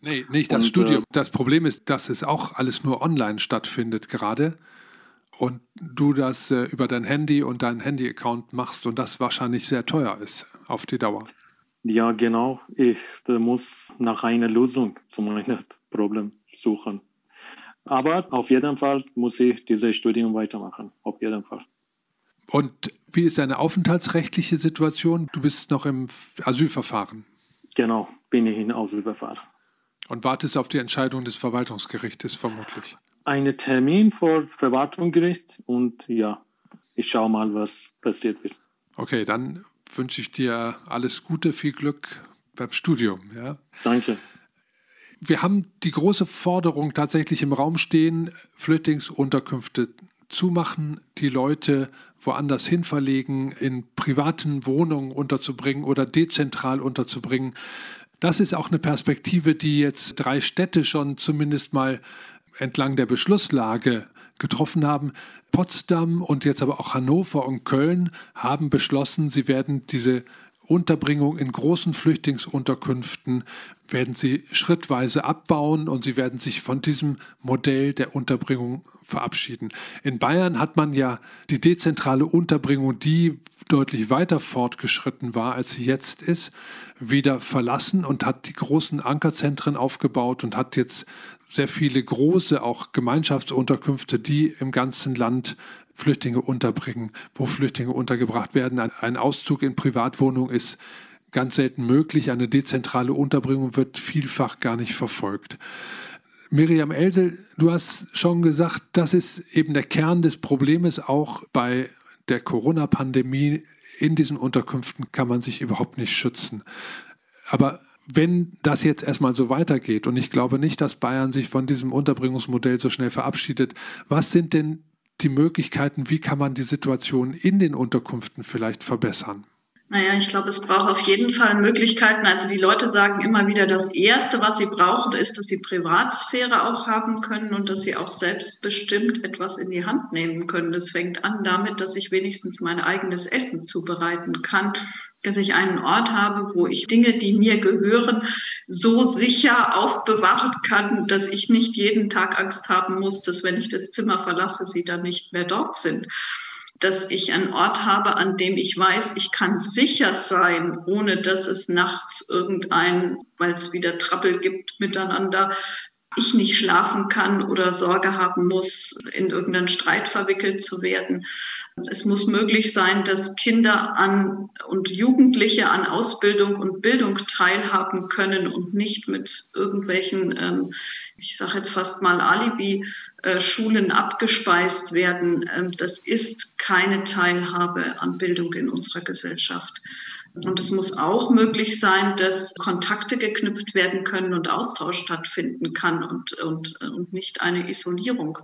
Nee, nicht das Und, Studium. Äh, das Problem ist, dass es auch alles nur online stattfindet gerade und du das äh, über dein Handy und deinen Handy-Account machst und das wahrscheinlich sehr teuer ist auf die Dauer. Ja, genau. Ich muss nach einer Lösung zu meinem Problem suchen. Aber auf jeden Fall muss ich dieses Studium weitermachen. Auf jeden Fall. Und wie ist deine aufenthaltsrechtliche Situation? Du bist noch im Asylverfahren. Genau, bin ich in Asylverfahren. Und wartest auf die Entscheidung des Verwaltungsgerichtes vermutlich. Einen Termin vor Verwaltungsgericht und ja, ich schaue mal, was passiert wird. Okay, dann wünsche ich dir alles Gute, viel Glück beim Studium. Ja? Danke. Wir haben die große Forderung tatsächlich im Raum stehen, Flüchtlingsunterkünfte zumachen, die Leute woanders hin verlegen, in privaten Wohnungen unterzubringen oder dezentral unterzubringen. Das ist auch eine Perspektive, die jetzt drei Städte schon zumindest mal entlang der Beschlusslage getroffen haben. Potsdam und jetzt aber auch Hannover und Köln haben beschlossen, sie werden diese Unterbringung in großen Flüchtlingsunterkünften werden sie schrittweise abbauen und sie werden sich von diesem Modell der Unterbringung verabschieden. In Bayern hat man ja die dezentrale Unterbringung, die deutlich weiter fortgeschritten war, als sie jetzt ist, wieder verlassen und hat die großen Ankerzentren aufgebaut und hat jetzt sehr viele große auch Gemeinschaftsunterkünfte, die im ganzen Land Flüchtlinge unterbringen, wo Flüchtlinge untergebracht werden. Ein Auszug in Privatwohnungen ist ganz selten möglich. Eine dezentrale Unterbringung wird vielfach gar nicht verfolgt. Miriam Elsel, du hast schon gesagt, das ist eben der Kern des Problems auch bei der Corona-Pandemie. In diesen Unterkünften kann man sich überhaupt nicht schützen. Aber wenn das jetzt erstmal so weitergeht, und ich glaube nicht, dass Bayern sich von diesem Unterbringungsmodell so schnell verabschiedet, was sind denn die Möglichkeiten, wie kann man die Situation in den Unterkünften vielleicht verbessern? Naja, ich glaube, es braucht auf jeden Fall Möglichkeiten. Also die Leute sagen immer wieder, das Erste, was sie brauchen, ist, dass sie Privatsphäre auch haben können und dass sie auch selbstbestimmt etwas in die Hand nehmen können. Das fängt an damit, dass ich wenigstens mein eigenes Essen zubereiten kann, dass ich einen Ort habe, wo ich Dinge, die mir gehören, so sicher aufbewahren kann, dass ich nicht jeden Tag Angst haben muss, dass wenn ich das Zimmer verlasse, sie dann nicht mehr dort sind dass ich einen Ort habe, an dem ich weiß, ich kann sicher sein, ohne dass es nachts irgendein, weil es wieder Trappel gibt miteinander, ich nicht schlafen kann oder Sorge haben muss, in irgendeinen Streit verwickelt zu werden. Es muss möglich sein, dass Kinder an und Jugendliche an Ausbildung und Bildung teilhaben können und nicht mit irgendwelchen, ähm, ich sage jetzt fast mal Alibi-Schulen abgespeist werden. Ähm, das ist keine Teilhabe an Bildung in unserer Gesellschaft. Und es muss auch möglich sein, dass Kontakte geknüpft werden können und Austausch stattfinden kann und, und, und nicht eine Isolierung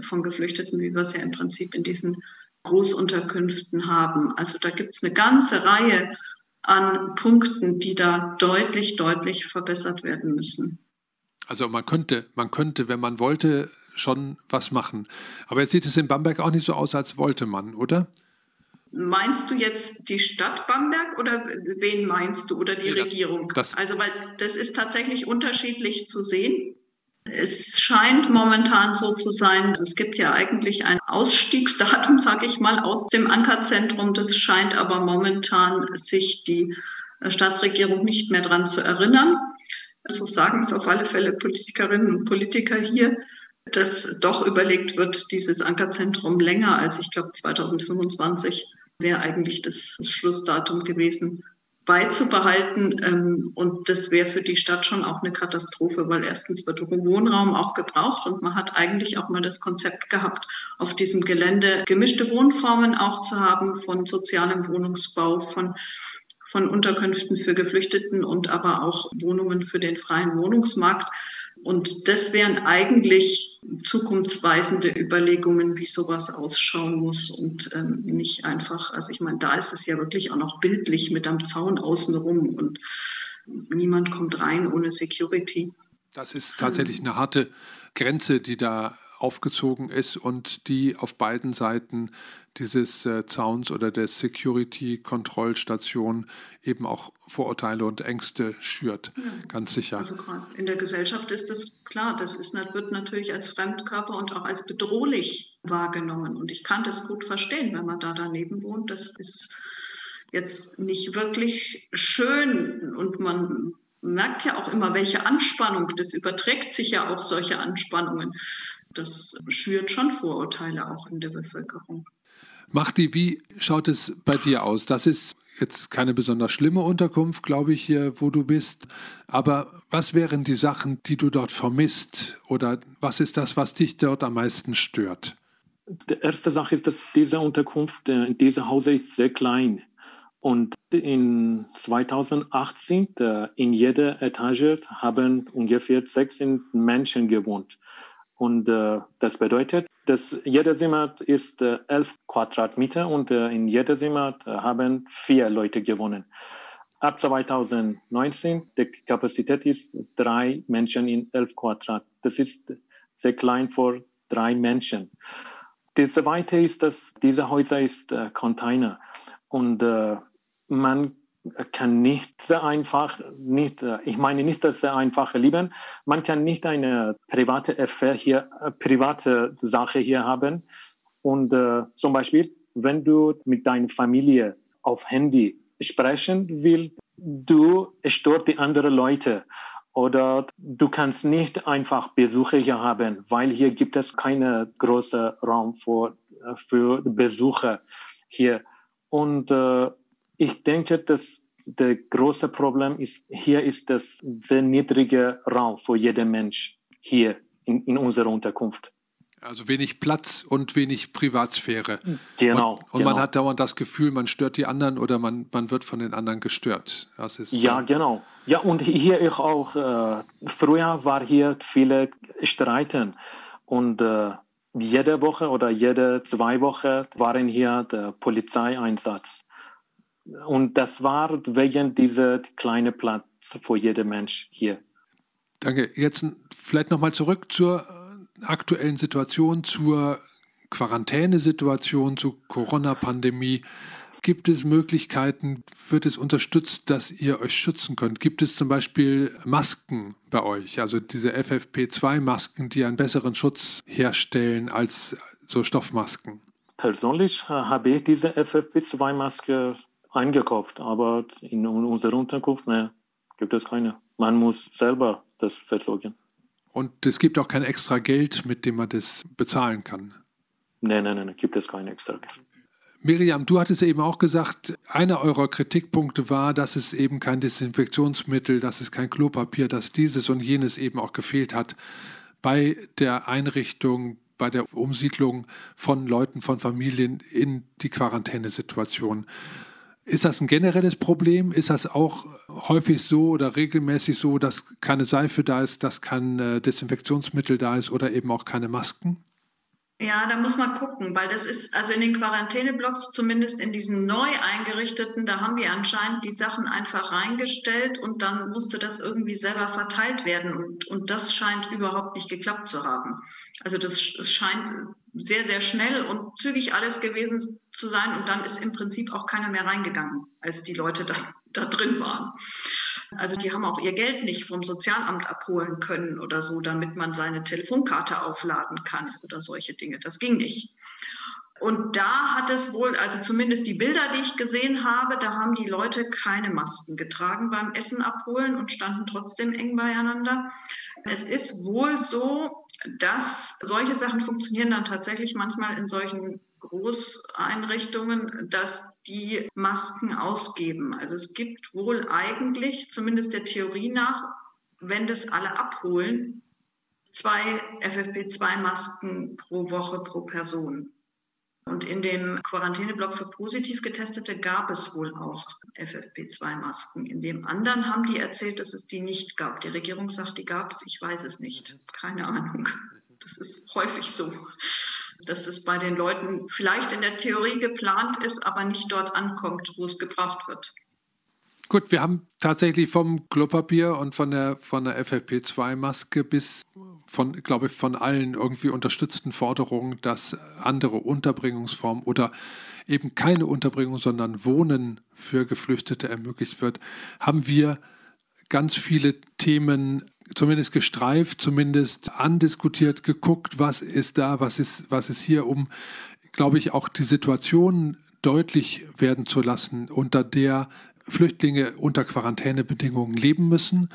von Geflüchteten, wie wir es ja im Prinzip in diesen Großunterkünften haben. Also da gibt es eine ganze Reihe an Punkten, die da deutlich, deutlich verbessert werden müssen. Also man könnte, man könnte, wenn man wollte, schon was machen. Aber jetzt sieht es in Bamberg auch nicht so aus, als wollte man, oder? Meinst du jetzt die Stadt Bamberg oder wen meinst du oder die nee, Regierung? Das, also weil das ist tatsächlich unterschiedlich zu sehen. Es scheint momentan so zu sein, es gibt ja eigentlich ein Ausstiegsdatum, sage ich mal, aus dem Ankerzentrum. Das scheint aber momentan sich die Staatsregierung nicht mehr daran zu erinnern. So sagen es auf alle Fälle Politikerinnen und Politiker hier, dass doch überlegt wird, dieses Ankerzentrum länger als, ich glaube, 2025 wäre eigentlich das Schlussdatum gewesen, beizubehalten. Ähm, und das wäre für die Stadt schon auch eine Katastrophe, weil erstens wird Wohnraum auch gebraucht und man hat eigentlich auch mal das Konzept gehabt, auf diesem Gelände gemischte Wohnformen auch zu haben von sozialem Wohnungsbau, von von Unterkünften für Geflüchteten und aber auch Wohnungen für den freien Wohnungsmarkt. Und das wären eigentlich zukunftsweisende Überlegungen, wie sowas ausschauen muss und ähm, nicht einfach, also ich meine, da ist es ja wirklich auch noch bildlich mit am Zaun außenrum und niemand kommt rein ohne Security. Das ist tatsächlich eine harte Grenze, die da aufgezogen ist und die auf beiden Seiten dieses äh, Zauns oder der Security-Kontrollstation eben auch Vorurteile und Ängste schürt, ja. ganz sicher. Also in der Gesellschaft ist das klar, das ist, wird natürlich als Fremdkörper und auch als bedrohlich wahrgenommen. Und ich kann das gut verstehen, wenn man da daneben wohnt. Das ist jetzt nicht wirklich schön und man merkt ja auch immer, welche Anspannung, das überträgt sich ja auch solche Anspannungen. Das schürt schon Vorurteile auch in der Bevölkerung. Machti, wie schaut es bei dir aus? Das ist jetzt keine besonders schlimme Unterkunft, glaube ich, hier, wo du bist. Aber was wären die Sachen, die du dort vermisst? Oder was ist das, was dich dort am meisten stört? Die erste Sache ist, dass diese Unterkunft, äh, diese Hause ist sehr klein. Und in 2018 äh, in jeder Etage haben ungefähr sechs Menschen gewohnt. Und äh, das bedeutet, dass jeder ist äh, 11 Quadratmeter und äh, in jedem Zimmer äh, haben vier Leute gewonnen. Ab 2019, die Kapazität ist drei Menschen in 11 Quadrat. Das ist sehr klein für drei Menschen. Das zweite ist, dass diese Häuser ist äh, Container und äh, man kann nicht sehr einfach, nicht, äh, ich meine nicht das sehr einfache Leben, man kann nicht eine private Affair hier, äh, private Sache hier haben. Und äh, zum Beispiel, wenn du mit deiner Familie auf Handy sprechen willst, du stört die anderen Leute oder du kannst nicht einfach Besucher hier haben, weil hier gibt es keinen großen Raum für, äh, für Besucher hier. Und äh, ich denke, dass das große Problem ist, hier ist das sehr niedrige Raum für jeden Mensch hier in, in unserer Unterkunft. Also wenig Platz und wenig Privatsphäre. Genau. Und, und genau. man hat dauernd das Gefühl, man stört die anderen oder man, man wird von den anderen gestört. Das ist, ja, äh, genau. Ja, und hier ich auch, äh, früher war hier viele Streiten und äh, jede Woche oder jede zwei Wochen waren hier der Polizeieinsatz. Und das war wegen dieser kleinen Platz für jeden Mensch hier. Danke. Jetzt vielleicht nochmal zurück zur äh, aktuellen Situation, zur Quarantänesituation, zur Corona-Pandemie. Gibt es Möglichkeiten, wird es unterstützt, dass ihr euch schützen könnt? Gibt es zum Beispiel Masken bei euch, also diese FFP2-Masken, die einen besseren Schutz herstellen als so Stoffmasken? Persönlich äh, habe ich diese FFP2-Maske eingekauft, aber in unserer Unterkunft ne, gibt es keine. Man muss selber das versorgen. Und es gibt auch kein extra Geld, mit dem man das bezahlen kann? Nein, nein, nein, gibt es kein extra Geld. Miriam, du hattest eben auch gesagt, einer eurer Kritikpunkte war, dass es eben kein Desinfektionsmittel, dass es kein Klopapier, dass dieses und jenes eben auch gefehlt hat bei der Einrichtung, bei der Umsiedlung von Leuten, von Familien in die Quarantänesituation. Ist das ein generelles Problem? Ist das auch häufig so oder regelmäßig so, dass keine Seife da ist, dass kein äh, Desinfektionsmittel da ist oder eben auch keine Masken? Ja, da muss man gucken, weil das ist, also in den Quarantäneblocks, zumindest in diesen neu eingerichteten, da haben wir anscheinend die Sachen einfach reingestellt und dann musste das irgendwie selber verteilt werden und, und das scheint überhaupt nicht geklappt zu haben. Also das, das scheint sehr, sehr schnell und zügig alles gewesen zu sein und dann ist im Prinzip auch keiner mehr reingegangen, als die Leute da, da drin waren. Also die haben auch ihr Geld nicht vom Sozialamt abholen können oder so, damit man seine Telefonkarte aufladen kann oder solche Dinge. Das ging nicht. Und da hat es wohl, also zumindest die Bilder, die ich gesehen habe, da haben die Leute keine Masken getragen beim Essen abholen und standen trotzdem eng beieinander. Es ist wohl so, dass solche Sachen funktionieren dann tatsächlich manchmal in solchen Großeinrichtungen, dass die Masken ausgeben. Also es gibt wohl eigentlich, zumindest der Theorie nach, wenn das alle abholen, zwei FFP2-Masken pro Woche pro Person. Und in dem Quarantäneblock für positiv Getestete gab es wohl auch FFP2-Masken. In dem anderen haben die erzählt, dass es die nicht gab. Die Regierung sagt, die gab es. Ich weiß es nicht. Keine Ahnung. Das ist häufig so, dass es bei den Leuten vielleicht in der Theorie geplant ist, aber nicht dort ankommt, wo es gebraucht wird. Gut, wir haben tatsächlich vom Klopapier und von der, von der FFP2-Maske bis von, glaube ich, von allen irgendwie unterstützten Forderungen, dass andere Unterbringungsformen oder eben keine Unterbringung, sondern Wohnen für Geflüchtete ermöglicht wird, haben wir ganz viele Themen zumindest gestreift, zumindest andiskutiert, geguckt, was ist da, was ist, was ist hier, um, glaube ich, auch die Situation deutlich werden zu lassen, unter der Flüchtlinge unter Quarantänebedingungen leben müssen,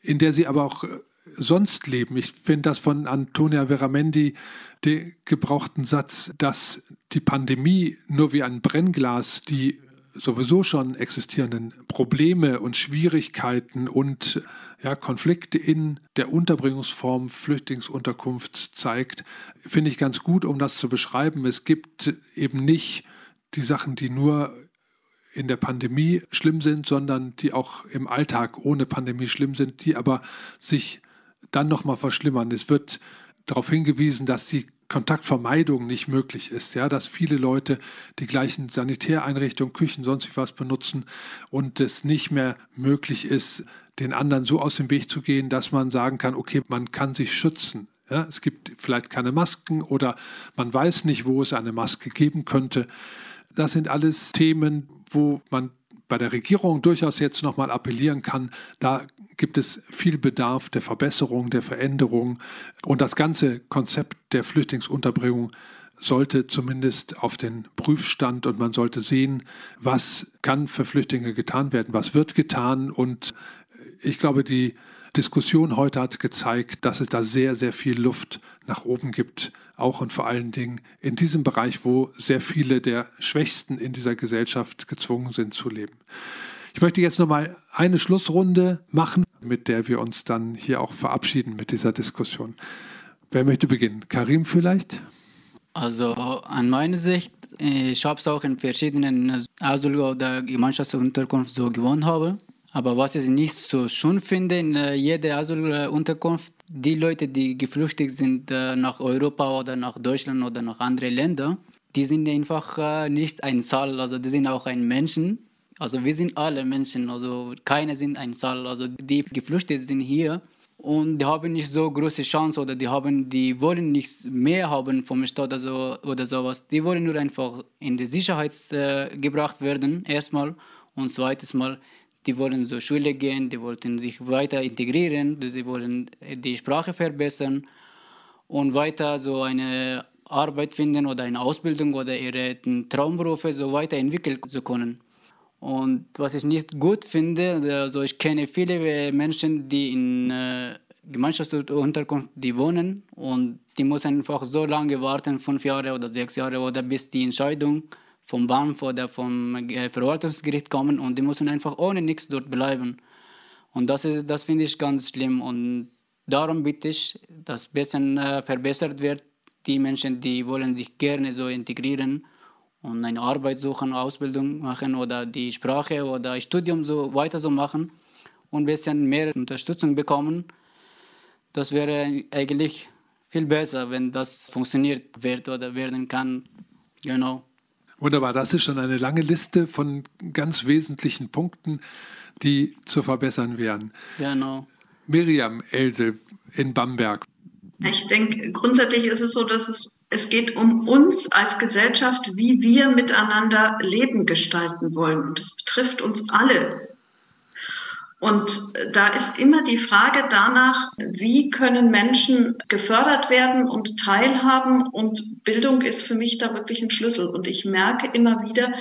in der sie aber auch äh, sonst leben. Ich finde das von Antonia Veramendi, den gebrauchten Satz, dass die Pandemie nur wie ein Brennglas die sowieso schon existierenden Probleme und Schwierigkeiten und ja, Konflikte in der Unterbringungsform Flüchtlingsunterkunft zeigt, finde ich ganz gut, um das zu beschreiben. Es gibt eben nicht die Sachen, die nur in der Pandemie schlimm sind, sondern die auch im Alltag ohne Pandemie schlimm sind, die aber sich dann nochmal verschlimmern. Es wird darauf hingewiesen, dass die Kontaktvermeidung nicht möglich ist, ja, dass viele Leute die gleichen Sanitäreinrichtungen, Küchen, sonst was benutzen und es nicht mehr möglich ist, den anderen so aus dem Weg zu gehen, dass man sagen kann, okay, man kann sich schützen. Ja, es gibt vielleicht keine Masken oder man weiß nicht, wo es eine Maske geben könnte. Das sind alles Themen, wo man bei der Regierung durchaus jetzt nochmal appellieren kann, da gibt es viel Bedarf der Verbesserung, der Veränderung. Und das ganze Konzept der Flüchtlingsunterbringung sollte zumindest auf den Prüfstand und man sollte sehen, was kann für Flüchtlinge getan werden, was wird getan. Und ich glaube, die Diskussion heute hat gezeigt, dass es da sehr, sehr viel Luft nach oben gibt, auch und vor allen Dingen in diesem Bereich, wo sehr viele der Schwächsten in dieser Gesellschaft gezwungen sind zu leben. Ich möchte jetzt nochmal eine Schlussrunde machen, mit der wir uns dann hier auch verabschieden mit dieser Diskussion. Wer möchte beginnen? Karim vielleicht? Also an meiner Sicht, ich habe es auch in verschiedenen Asyl- oder Gemeinschaftsunterkunft so gewohnt habe. Aber was ich nicht so schön finde, in äh, jeder Asylunterkunft, die Leute, die geflüchtet sind äh, nach Europa oder nach Deutschland oder nach anderen Ländern, die sind einfach äh, nicht ein Zahl, also die sind auch ein Menschen. Also wir sind alle Menschen, also keine sind ein Zahl. Also die geflüchtet sind hier und die haben nicht so große Chance oder die haben, die wollen nicht mehr haben vom Staat also, oder sowas. Die wollen nur einfach in die Sicherheit gebracht werden erstmal und zweites Mal die wollen zur Schule gehen, die wollten sich weiter integrieren, sie wollen die Sprache verbessern und weiter so eine Arbeit finden oder eine Ausbildung oder ihre Traumberufe so weiterentwickeln zu können. Und was ich nicht gut finde, also ich kenne viele Menschen, die in äh, Gemeinschaftsunterkunft die wohnen und die müssen einfach so lange warten, fünf Jahre oder sechs Jahre oder bis die Entscheidung vom BAMF oder vom äh, Verwaltungsgericht kommen und die müssen einfach ohne nichts dort bleiben. Und das, das finde ich ganz schlimm. Und darum bitte ich, dass ein bisschen äh, verbessert wird. Die Menschen, die wollen sich gerne so integrieren und eine Arbeit suchen, Ausbildung machen oder die Sprache oder Studium so weiter so machen und ein bisschen mehr Unterstützung bekommen. Das wäre eigentlich viel besser, wenn das funktioniert wird oder werden kann. Genau. Wunderbar, das ist schon eine lange Liste von ganz wesentlichen Punkten, die zu verbessern wären. Genau. Miriam Else in Bamberg. Ich denke, grundsätzlich ist es so, dass es, es geht um uns als Gesellschaft, wie wir miteinander Leben gestalten wollen. Und das betrifft uns alle. Und da ist immer die Frage danach, wie können Menschen gefördert werden und teilhaben. Und Bildung ist für mich da wirklich ein Schlüssel. Und ich merke immer wieder,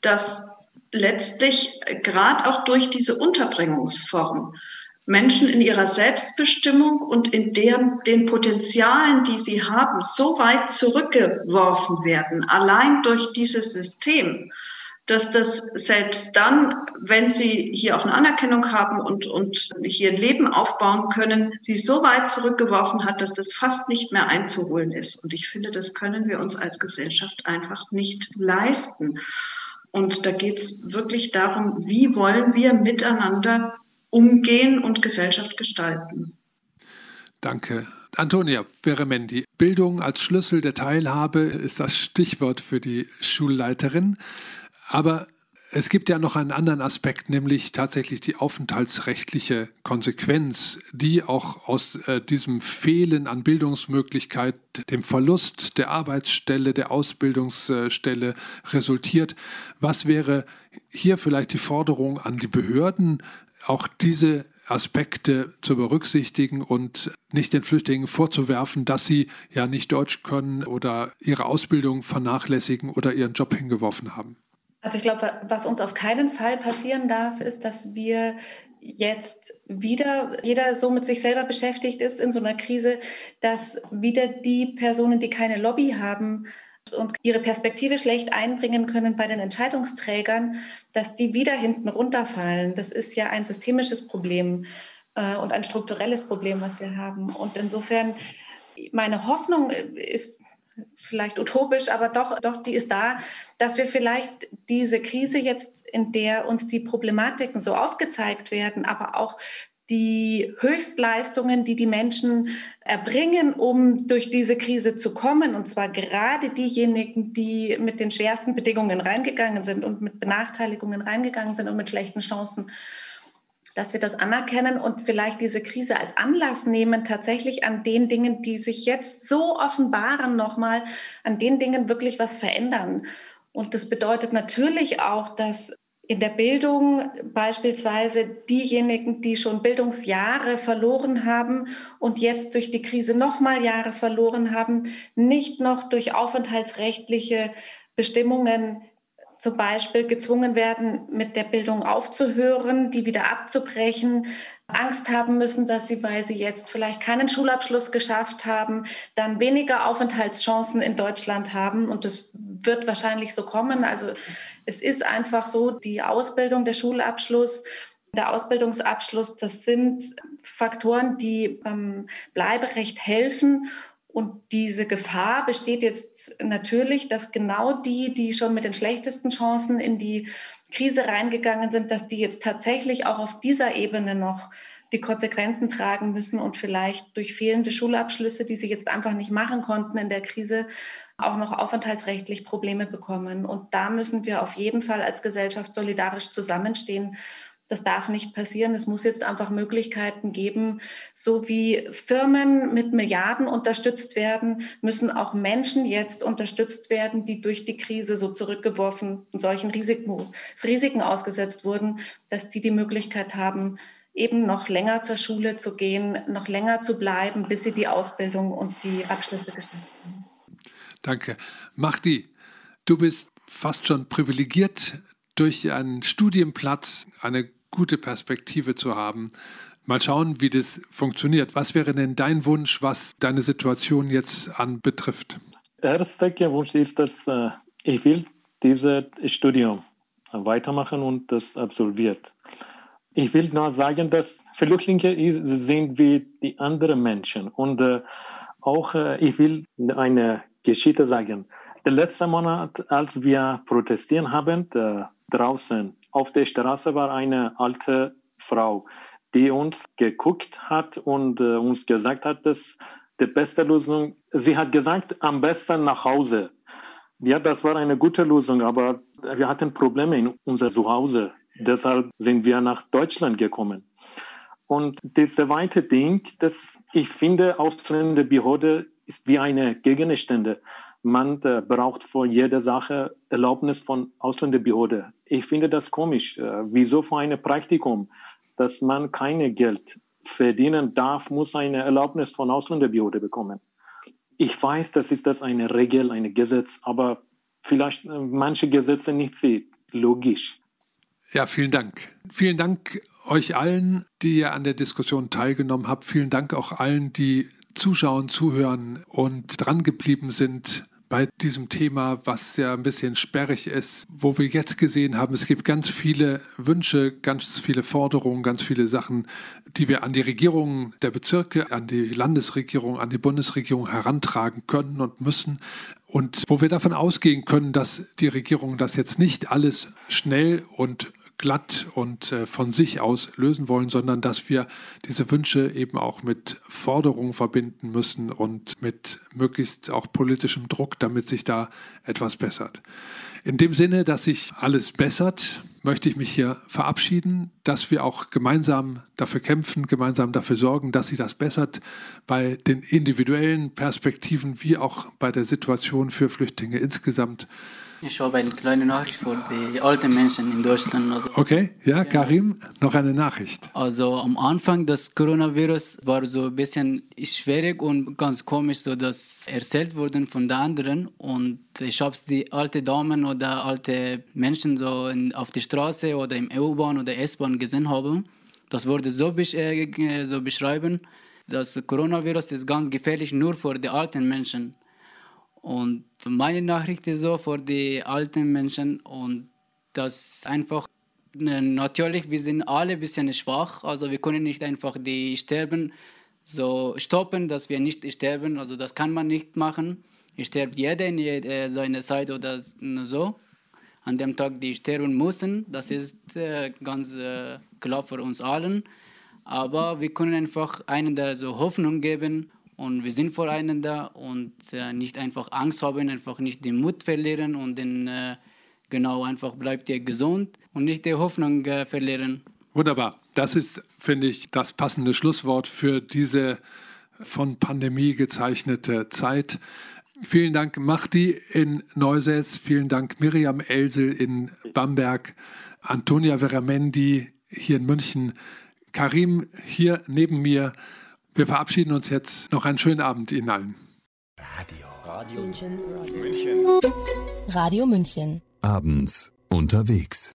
dass letztlich gerade auch durch diese Unterbringungsform Menschen in ihrer Selbstbestimmung und in deren, den Potenzialen, die sie haben, so weit zurückgeworfen werden, allein durch dieses System, dass das selbst dann, wenn sie hier auch eine Anerkennung haben und, und hier ein Leben aufbauen können, sie so weit zurückgeworfen hat, dass das fast nicht mehr einzuholen ist. Und ich finde, das können wir uns als Gesellschaft einfach nicht leisten. Und da geht es wirklich darum, wie wollen wir miteinander umgehen und Gesellschaft gestalten. Danke. Antonia Veremendi, Bildung als Schlüssel der Teilhabe ist das Stichwort für die Schulleiterin. Aber es gibt ja noch einen anderen Aspekt, nämlich tatsächlich die aufenthaltsrechtliche Konsequenz, die auch aus äh, diesem Fehlen an Bildungsmöglichkeit, dem Verlust der Arbeitsstelle, der Ausbildungsstelle resultiert. Was wäre hier vielleicht die Forderung an die Behörden, auch diese Aspekte zu berücksichtigen und nicht den Flüchtlingen vorzuwerfen, dass sie ja nicht Deutsch können oder ihre Ausbildung vernachlässigen oder ihren Job hingeworfen haben? Also ich glaube, was uns auf keinen Fall passieren darf, ist, dass wir jetzt wieder jeder so mit sich selber beschäftigt ist in so einer Krise, dass wieder die Personen, die keine Lobby haben und ihre Perspektive schlecht einbringen können bei den Entscheidungsträgern, dass die wieder hinten runterfallen. Das ist ja ein systemisches Problem äh, und ein strukturelles Problem, was wir haben. Und insofern, meine Hoffnung ist vielleicht utopisch, aber doch, doch, die ist da, dass wir vielleicht diese Krise jetzt, in der uns die Problematiken so aufgezeigt werden, aber auch die Höchstleistungen, die die Menschen erbringen, um durch diese Krise zu kommen, und zwar gerade diejenigen, die mit den schwersten Bedingungen reingegangen sind und mit Benachteiligungen reingegangen sind und mit schlechten Chancen, dass wir das anerkennen und vielleicht diese Krise als Anlass nehmen, tatsächlich an den Dingen, die sich jetzt so offenbaren, nochmal an den Dingen wirklich was verändern. Und das bedeutet natürlich auch, dass in der Bildung beispielsweise diejenigen, die schon Bildungsjahre verloren haben und jetzt durch die Krise nochmal Jahre verloren haben, nicht noch durch aufenthaltsrechtliche Bestimmungen zum Beispiel gezwungen werden, mit der Bildung aufzuhören, die wieder abzubrechen, Angst haben müssen, dass sie, weil sie jetzt vielleicht keinen Schulabschluss geschafft haben, dann weniger Aufenthaltschancen in Deutschland haben. Und das wird wahrscheinlich so kommen. Also es ist einfach so, die Ausbildung, der Schulabschluss, der Ausbildungsabschluss, das sind Faktoren, die beim Bleiberecht helfen und diese Gefahr besteht jetzt natürlich, dass genau die, die schon mit den schlechtesten Chancen in die Krise reingegangen sind, dass die jetzt tatsächlich auch auf dieser Ebene noch die Konsequenzen tragen müssen und vielleicht durch fehlende Schulabschlüsse, die sie jetzt einfach nicht machen konnten in der Krise, auch noch aufenthaltsrechtlich Probleme bekommen. Und da müssen wir auf jeden Fall als Gesellschaft solidarisch zusammenstehen das darf nicht passieren. Es muss jetzt einfach Möglichkeiten geben, so wie Firmen mit Milliarden unterstützt werden, müssen auch Menschen jetzt unterstützt werden, die durch die Krise so zurückgeworfen und solchen Risiken, Risiken ausgesetzt wurden, dass die die Möglichkeit haben, eben noch länger zur Schule zu gehen, noch länger zu bleiben, bis sie die Ausbildung und die Abschlüsse geschafft haben. Danke. Mahdi, du bist fast schon privilegiert durch einen Studienplatz, eine gute Perspektive zu haben. Mal schauen, wie das funktioniert. Was wäre denn dein Wunsch, was deine Situation jetzt anbetrifft? Erster Wunsch ist, dass äh, ich will dieses Studium weitermachen und das absolviert. Ich will nur sagen, dass Flüchtlinge sind wie die anderen Menschen und äh, auch äh, ich will eine Geschichte sagen. Der letzte Monat, als wir protestieren haben äh, draußen auf der Straße war eine alte Frau, die uns geguckt hat und äh, uns gesagt hat, dass die beste Lösung, sie hat gesagt, am besten nach Hause. Ja, das war eine gute Lösung, aber wir hatten Probleme in unser Zuhause. Deshalb sind wir nach Deutschland gekommen. Und das zweite Ding, das ich finde, Ausländerbehörde ist wie eine Gegenstände man äh, braucht vor jeder Sache Erlaubnis von Ausländerbehörde. Ich finde das komisch. Äh, wieso für ein Praktikum? dass man keine Geld verdienen darf, muss eine Erlaubnis von Ausländerbehörde bekommen. Ich weiß, das ist das eine Regel, ein Gesetz, aber vielleicht äh, manche Gesetze nicht so logisch. Ja, vielen Dank. Vielen Dank euch allen, die ihr an der Diskussion teilgenommen habt. Vielen Dank auch allen, die zuschauen, zuhören und dran geblieben sind bei diesem Thema, was ja ein bisschen sperrig ist, wo wir jetzt gesehen haben, es gibt ganz viele Wünsche, ganz viele Forderungen, ganz viele Sachen, die wir an die Regierungen der Bezirke, an die Landesregierung, an die Bundesregierung herantragen können und müssen. Und wo wir davon ausgehen können, dass die Regierungen das jetzt nicht alles schnell und glatt und äh, von sich aus lösen wollen, sondern dass wir diese Wünsche eben auch mit Forderungen verbinden müssen und mit möglichst auch politischem Druck, damit sich da etwas bessert. In dem Sinne, dass sich alles bessert, möchte ich mich hier verabschieden, dass wir auch gemeinsam dafür kämpfen, gemeinsam dafür sorgen, dass sich das bessert bei den individuellen Perspektiven wie auch bei der Situation für Flüchtlinge insgesamt. Ich habe eine kleine Nachricht für die alten Menschen in Deutschland. Also, okay, ja, Karim, noch eine Nachricht. Also am Anfang des Coronavirus war so ein bisschen schwierig und ganz komisch, so dass erzählt wurden von den anderen und ich habe die alte Damen oder alte Menschen so in, auf der Straße oder im U-Bahn oder S-Bahn gesehen haben. Das wurde so, besch äh, so beschreiben, das Coronavirus ist ganz gefährlich nur für die alten Menschen. Und meine Nachricht ist so für die alten Menschen und das einfach ne, natürlich, wir sind alle ein bisschen schwach, also wir können nicht einfach die sterben so stoppen, dass wir nicht sterben, also das kann man nicht machen. Stirbt jeder in äh, seiner Zeit oder so. An dem Tag, die sterben müssen, das ist äh, ganz äh, klar für uns allen. Aber wir können einfach einen der so Hoffnung geben und wir sind voreinander und äh, nicht einfach Angst haben, einfach nicht den Mut verlieren und den, äh, genau einfach bleibt ihr gesund und nicht die Hoffnung äh, verlieren. Wunderbar. Das ist, finde ich, das passende Schlusswort für diese von Pandemie gezeichnete Zeit. Vielen Dank Mahdi in Neusäß, vielen Dank Miriam Elsel in Bamberg, Antonia Veramendi hier in München, Karim hier neben mir. Wir verabschieden uns jetzt. Noch einen schönen Abend Ihnen allen. Radio. Radio München. Radio München. Radio München. Abends unterwegs.